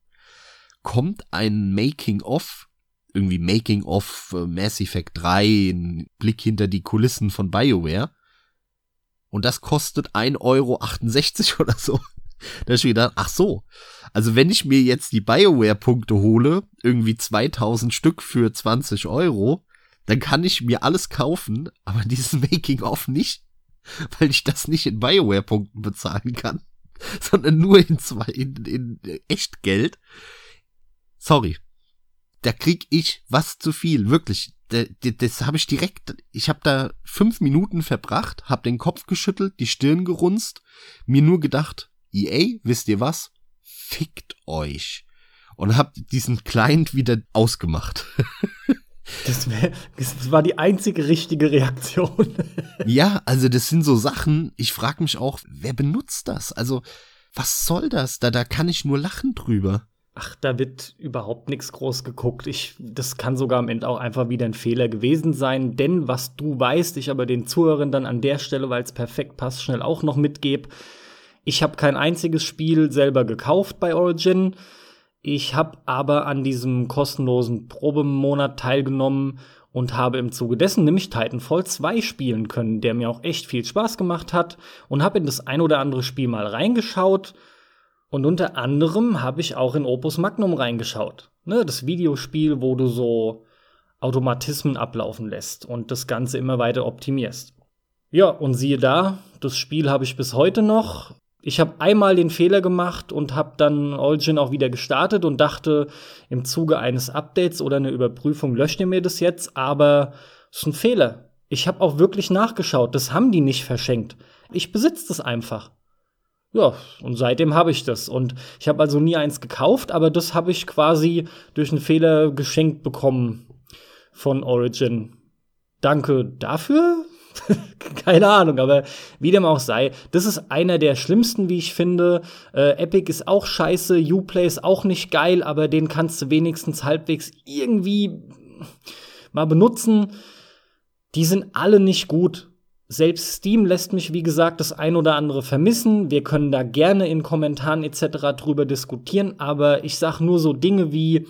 kommt ein Making-of, irgendwie Making-of äh, Mass Effect 3, ein Blick hinter die Kulissen von Bioware. Und das kostet 1,68 Euro *laughs* oder so. Da hab ich mir gedacht, ach so. Also wenn ich mir jetzt die Bioware-Punkte hole, irgendwie 2000 Stück für 20 Euro, dann kann ich mir alles kaufen, aber *laughs* diesen Making-of nicht, weil ich das nicht in Bioware-Punkten bezahlen kann, *laughs* sondern nur in zwei, in, in Echtgeld. Sorry. Da krieg ich was zu viel, wirklich. Das, habe ich direkt, ich habe da fünf Minuten verbracht, hab den Kopf geschüttelt, die Stirn gerunzt, mir nur gedacht, EA, wisst ihr was? Fickt euch. Und hab diesen Client wieder ausgemacht. *laughs* Das, wär, das war die einzige richtige Reaktion. *laughs* ja, also das sind so Sachen, ich frage mich auch, wer benutzt das? Also, was soll das? Da, da kann ich nur lachen drüber. Ach, da wird überhaupt nichts groß geguckt. Ich, das kann sogar am Ende auch einfach wieder ein Fehler gewesen sein. Denn was du weißt, ich aber den Zuhörern dann an der Stelle, weil es perfekt passt, schnell auch noch mitgebe. Ich habe kein einziges Spiel selber gekauft bei Origin. Ich habe aber an diesem kostenlosen Probemonat teilgenommen und habe im Zuge dessen nämlich Titanfall 2 spielen können, der mir auch echt viel Spaß gemacht hat und habe in das ein oder andere Spiel mal reingeschaut und unter anderem habe ich auch in Opus Magnum reingeschaut. Ne, das Videospiel, wo du so Automatismen ablaufen lässt und das Ganze immer weiter optimierst. Ja, und siehe da, das Spiel habe ich bis heute noch ich habe einmal den Fehler gemacht und habe dann Origin auch wieder gestartet und dachte, im Zuge eines Updates oder einer Überprüfung löscht ihr mir das jetzt, aber es ist ein Fehler. Ich habe auch wirklich nachgeschaut, das haben die nicht verschenkt. Ich besitze das einfach. Ja, und seitdem habe ich das. Und ich habe also nie eins gekauft, aber das habe ich quasi durch einen Fehler geschenkt bekommen von Origin. Danke dafür. *laughs* Keine Ahnung, aber wie dem auch sei, das ist einer der schlimmsten, wie ich finde. Äh, Epic ist auch scheiße, Uplay ist auch nicht geil, aber den kannst du wenigstens halbwegs irgendwie mal benutzen. Die sind alle nicht gut. Selbst Steam lässt mich, wie gesagt, das ein oder andere vermissen. Wir können da gerne in Kommentaren etc. drüber diskutieren, aber ich sag nur so Dinge wie,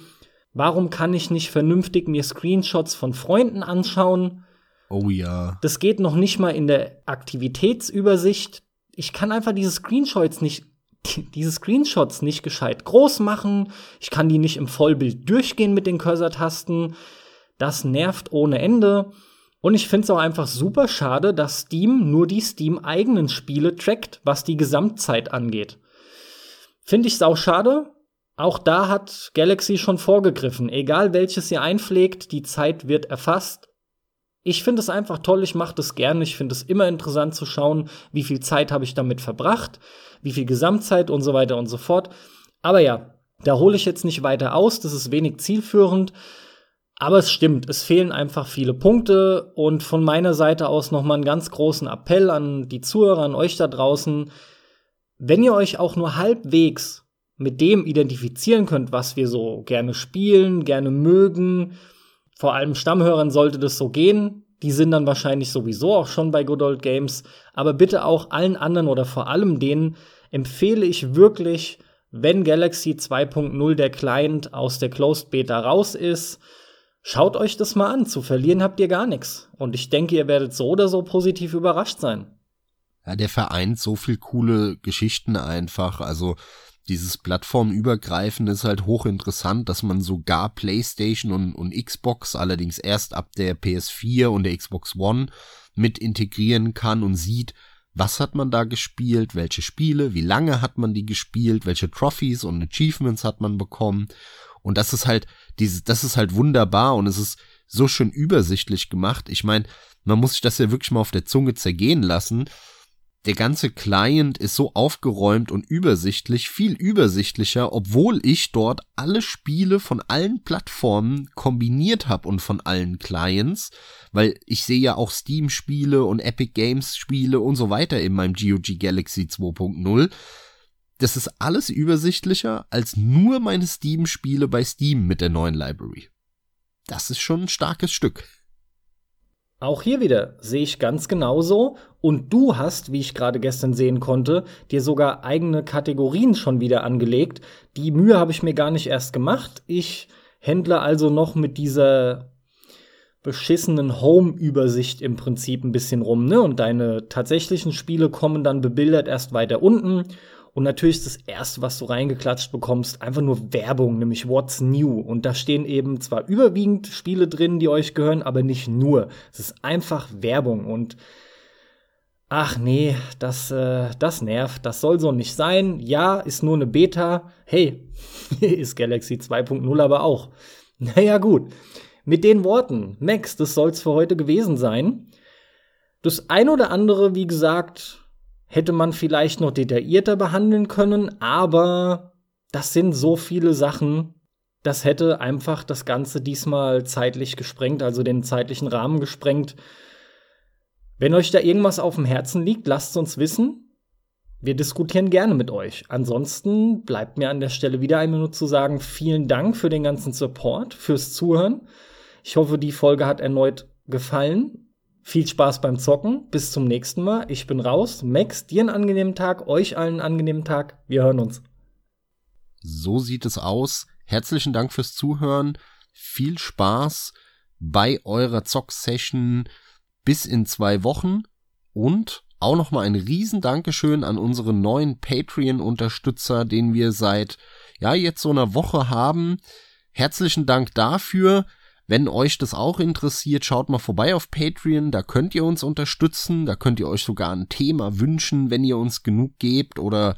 warum kann ich nicht vernünftig mir Screenshots von Freunden anschauen? Oh ja. Das geht noch nicht mal in der Aktivitätsübersicht. Ich kann einfach diese Screenshots nicht *laughs* diese Screenshots nicht gescheit groß machen. Ich kann die nicht im Vollbild durchgehen mit den Cursor-Tasten. Das nervt ohne Ende. Und ich finde es auch einfach super schade, dass Steam nur die Steam-eigenen Spiele trackt, was die Gesamtzeit angeht. Finde ich sau schade. Auch da hat Galaxy schon vorgegriffen. Egal welches ihr einpflegt, die Zeit wird erfasst ich finde es einfach toll, ich mache das gerne. Ich finde es immer interessant zu schauen, wie viel Zeit habe ich damit verbracht, wie viel Gesamtzeit und so weiter und so fort. Aber ja, da hole ich jetzt nicht weiter aus, das ist wenig zielführend. Aber es stimmt, es fehlen einfach viele Punkte und von meiner Seite aus nochmal einen ganz großen Appell an die Zuhörer, an euch da draußen. Wenn ihr euch auch nur halbwegs mit dem identifizieren könnt, was wir so gerne spielen, gerne mögen, vor allem Stammhörern sollte das so gehen. Die sind dann wahrscheinlich sowieso auch schon bei Good Old Games. Aber bitte auch allen anderen oder vor allem denen empfehle ich wirklich, wenn Galaxy 2.0 der Client aus der Closed Beta raus ist, schaut euch das mal an. Zu verlieren habt ihr gar nichts. Und ich denke, ihr werdet so oder so positiv überrascht sein. Ja, der vereint so viel coole Geschichten einfach. Also dieses Plattformübergreifen ist halt hochinteressant, dass man sogar PlayStation und, und Xbox, allerdings erst ab der PS4 und der Xbox One mit integrieren kann und sieht, was hat man da gespielt, welche Spiele, wie lange hat man die gespielt, welche Trophies und Achievements hat man bekommen. Und das ist halt, dieses, das ist halt wunderbar und es ist so schön übersichtlich gemacht. Ich meine, man muss sich das ja wirklich mal auf der Zunge zergehen lassen der ganze Client ist so aufgeräumt und übersichtlich, viel übersichtlicher, obwohl ich dort alle Spiele von allen Plattformen kombiniert habe und von allen Clients, weil ich sehe ja auch Steam-Spiele und Epic Games-Spiele und so weiter in meinem GOG Galaxy 2.0. Das ist alles übersichtlicher als nur meine Steam-Spiele bei Steam mit der neuen Library. Das ist schon ein starkes Stück. Auch hier wieder sehe ich ganz genauso. Und du hast, wie ich gerade gestern sehen konnte, dir sogar eigene Kategorien schon wieder angelegt. Die Mühe habe ich mir gar nicht erst gemacht. Ich händle also noch mit dieser beschissenen Home-Übersicht im Prinzip ein bisschen rum, ne? Und deine tatsächlichen Spiele kommen dann bebildert erst weiter unten. Und natürlich ist das erste, was du reingeklatscht bekommst, einfach nur Werbung, nämlich What's New. Und da stehen eben zwar überwiegend Spiele drin, die euch gehören, aber nicht nur. Es ist einfach Werbung und ach nee, das, äh, das nervt, das soll so nicht sein. Ja, ist nur eine Beta. Hey, *laughs* ist Galaxy 2.0 aber auch. *laughs* Naja, gut. Mit den Worten, Max, das soll's für heute gewesen sein. Das ein oder andere, wie gesagt, hätte man vielleicht noch detaillierter behandeln können, aber das sind so viele Sachen, das hätte einfach das Ganze diesmal zeitlich gesprengt, also den zeitlichen Rahmen gesprengt. Wenn euch da irgendwas auf dem Herzen liegt, lasst uns wissen. Wir diskutieren gerne mit euch. Ansonsten bleibt mir an der Stelle wieder einmal nur zu sagen, vielen Dank für den ganzen Support, fürs Zuhören. Ich hoffe, die Folge hat erneut gefallen. Viel Spaß beim Zocken. Bis zum nächsten Mal. Ich bin raus. Max, dir einen angenehmen Tag. Euch allen einen angenehmen Tag. Wir hören uns. So sieht es aus. Herzlichen Dank fürs Zuhören. Viel Spaß bei eurer Zock-Session bis in zwei Wochen. Und auch nochmal ein riesen Dankeschön an unseren neuen Patreon-Unterstützer, den wir seit, ja, jetzt so einer Woche haben. Herzlichen Dank dafür. Wenn euch das auch interessiert, schaut mal vorbei auf Patreon, da könnt ihr uns unterstützen, da könnt ihr euch sogar ein Thema wünschen, wenn ihr uns genug gebt oder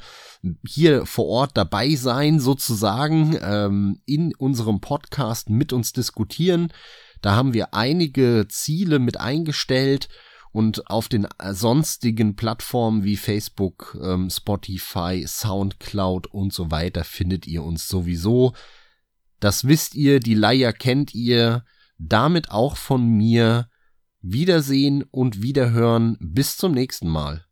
hier vor Ort dabei sein sozusagen, ähm, in unserem Podcast mit uns diskutieren. Da haben wir einige Ziele mit eingestellt und auf den sonstigen Plattformen wie Facebook, ähm, Spotify, Soundcloud und so weiter findet ihr uns sowieso. Das wisst ihr, die Leier kennt ihr, damit auch von mir. Wiedersehen und Wiederhören. Bis zum nächsten Mal.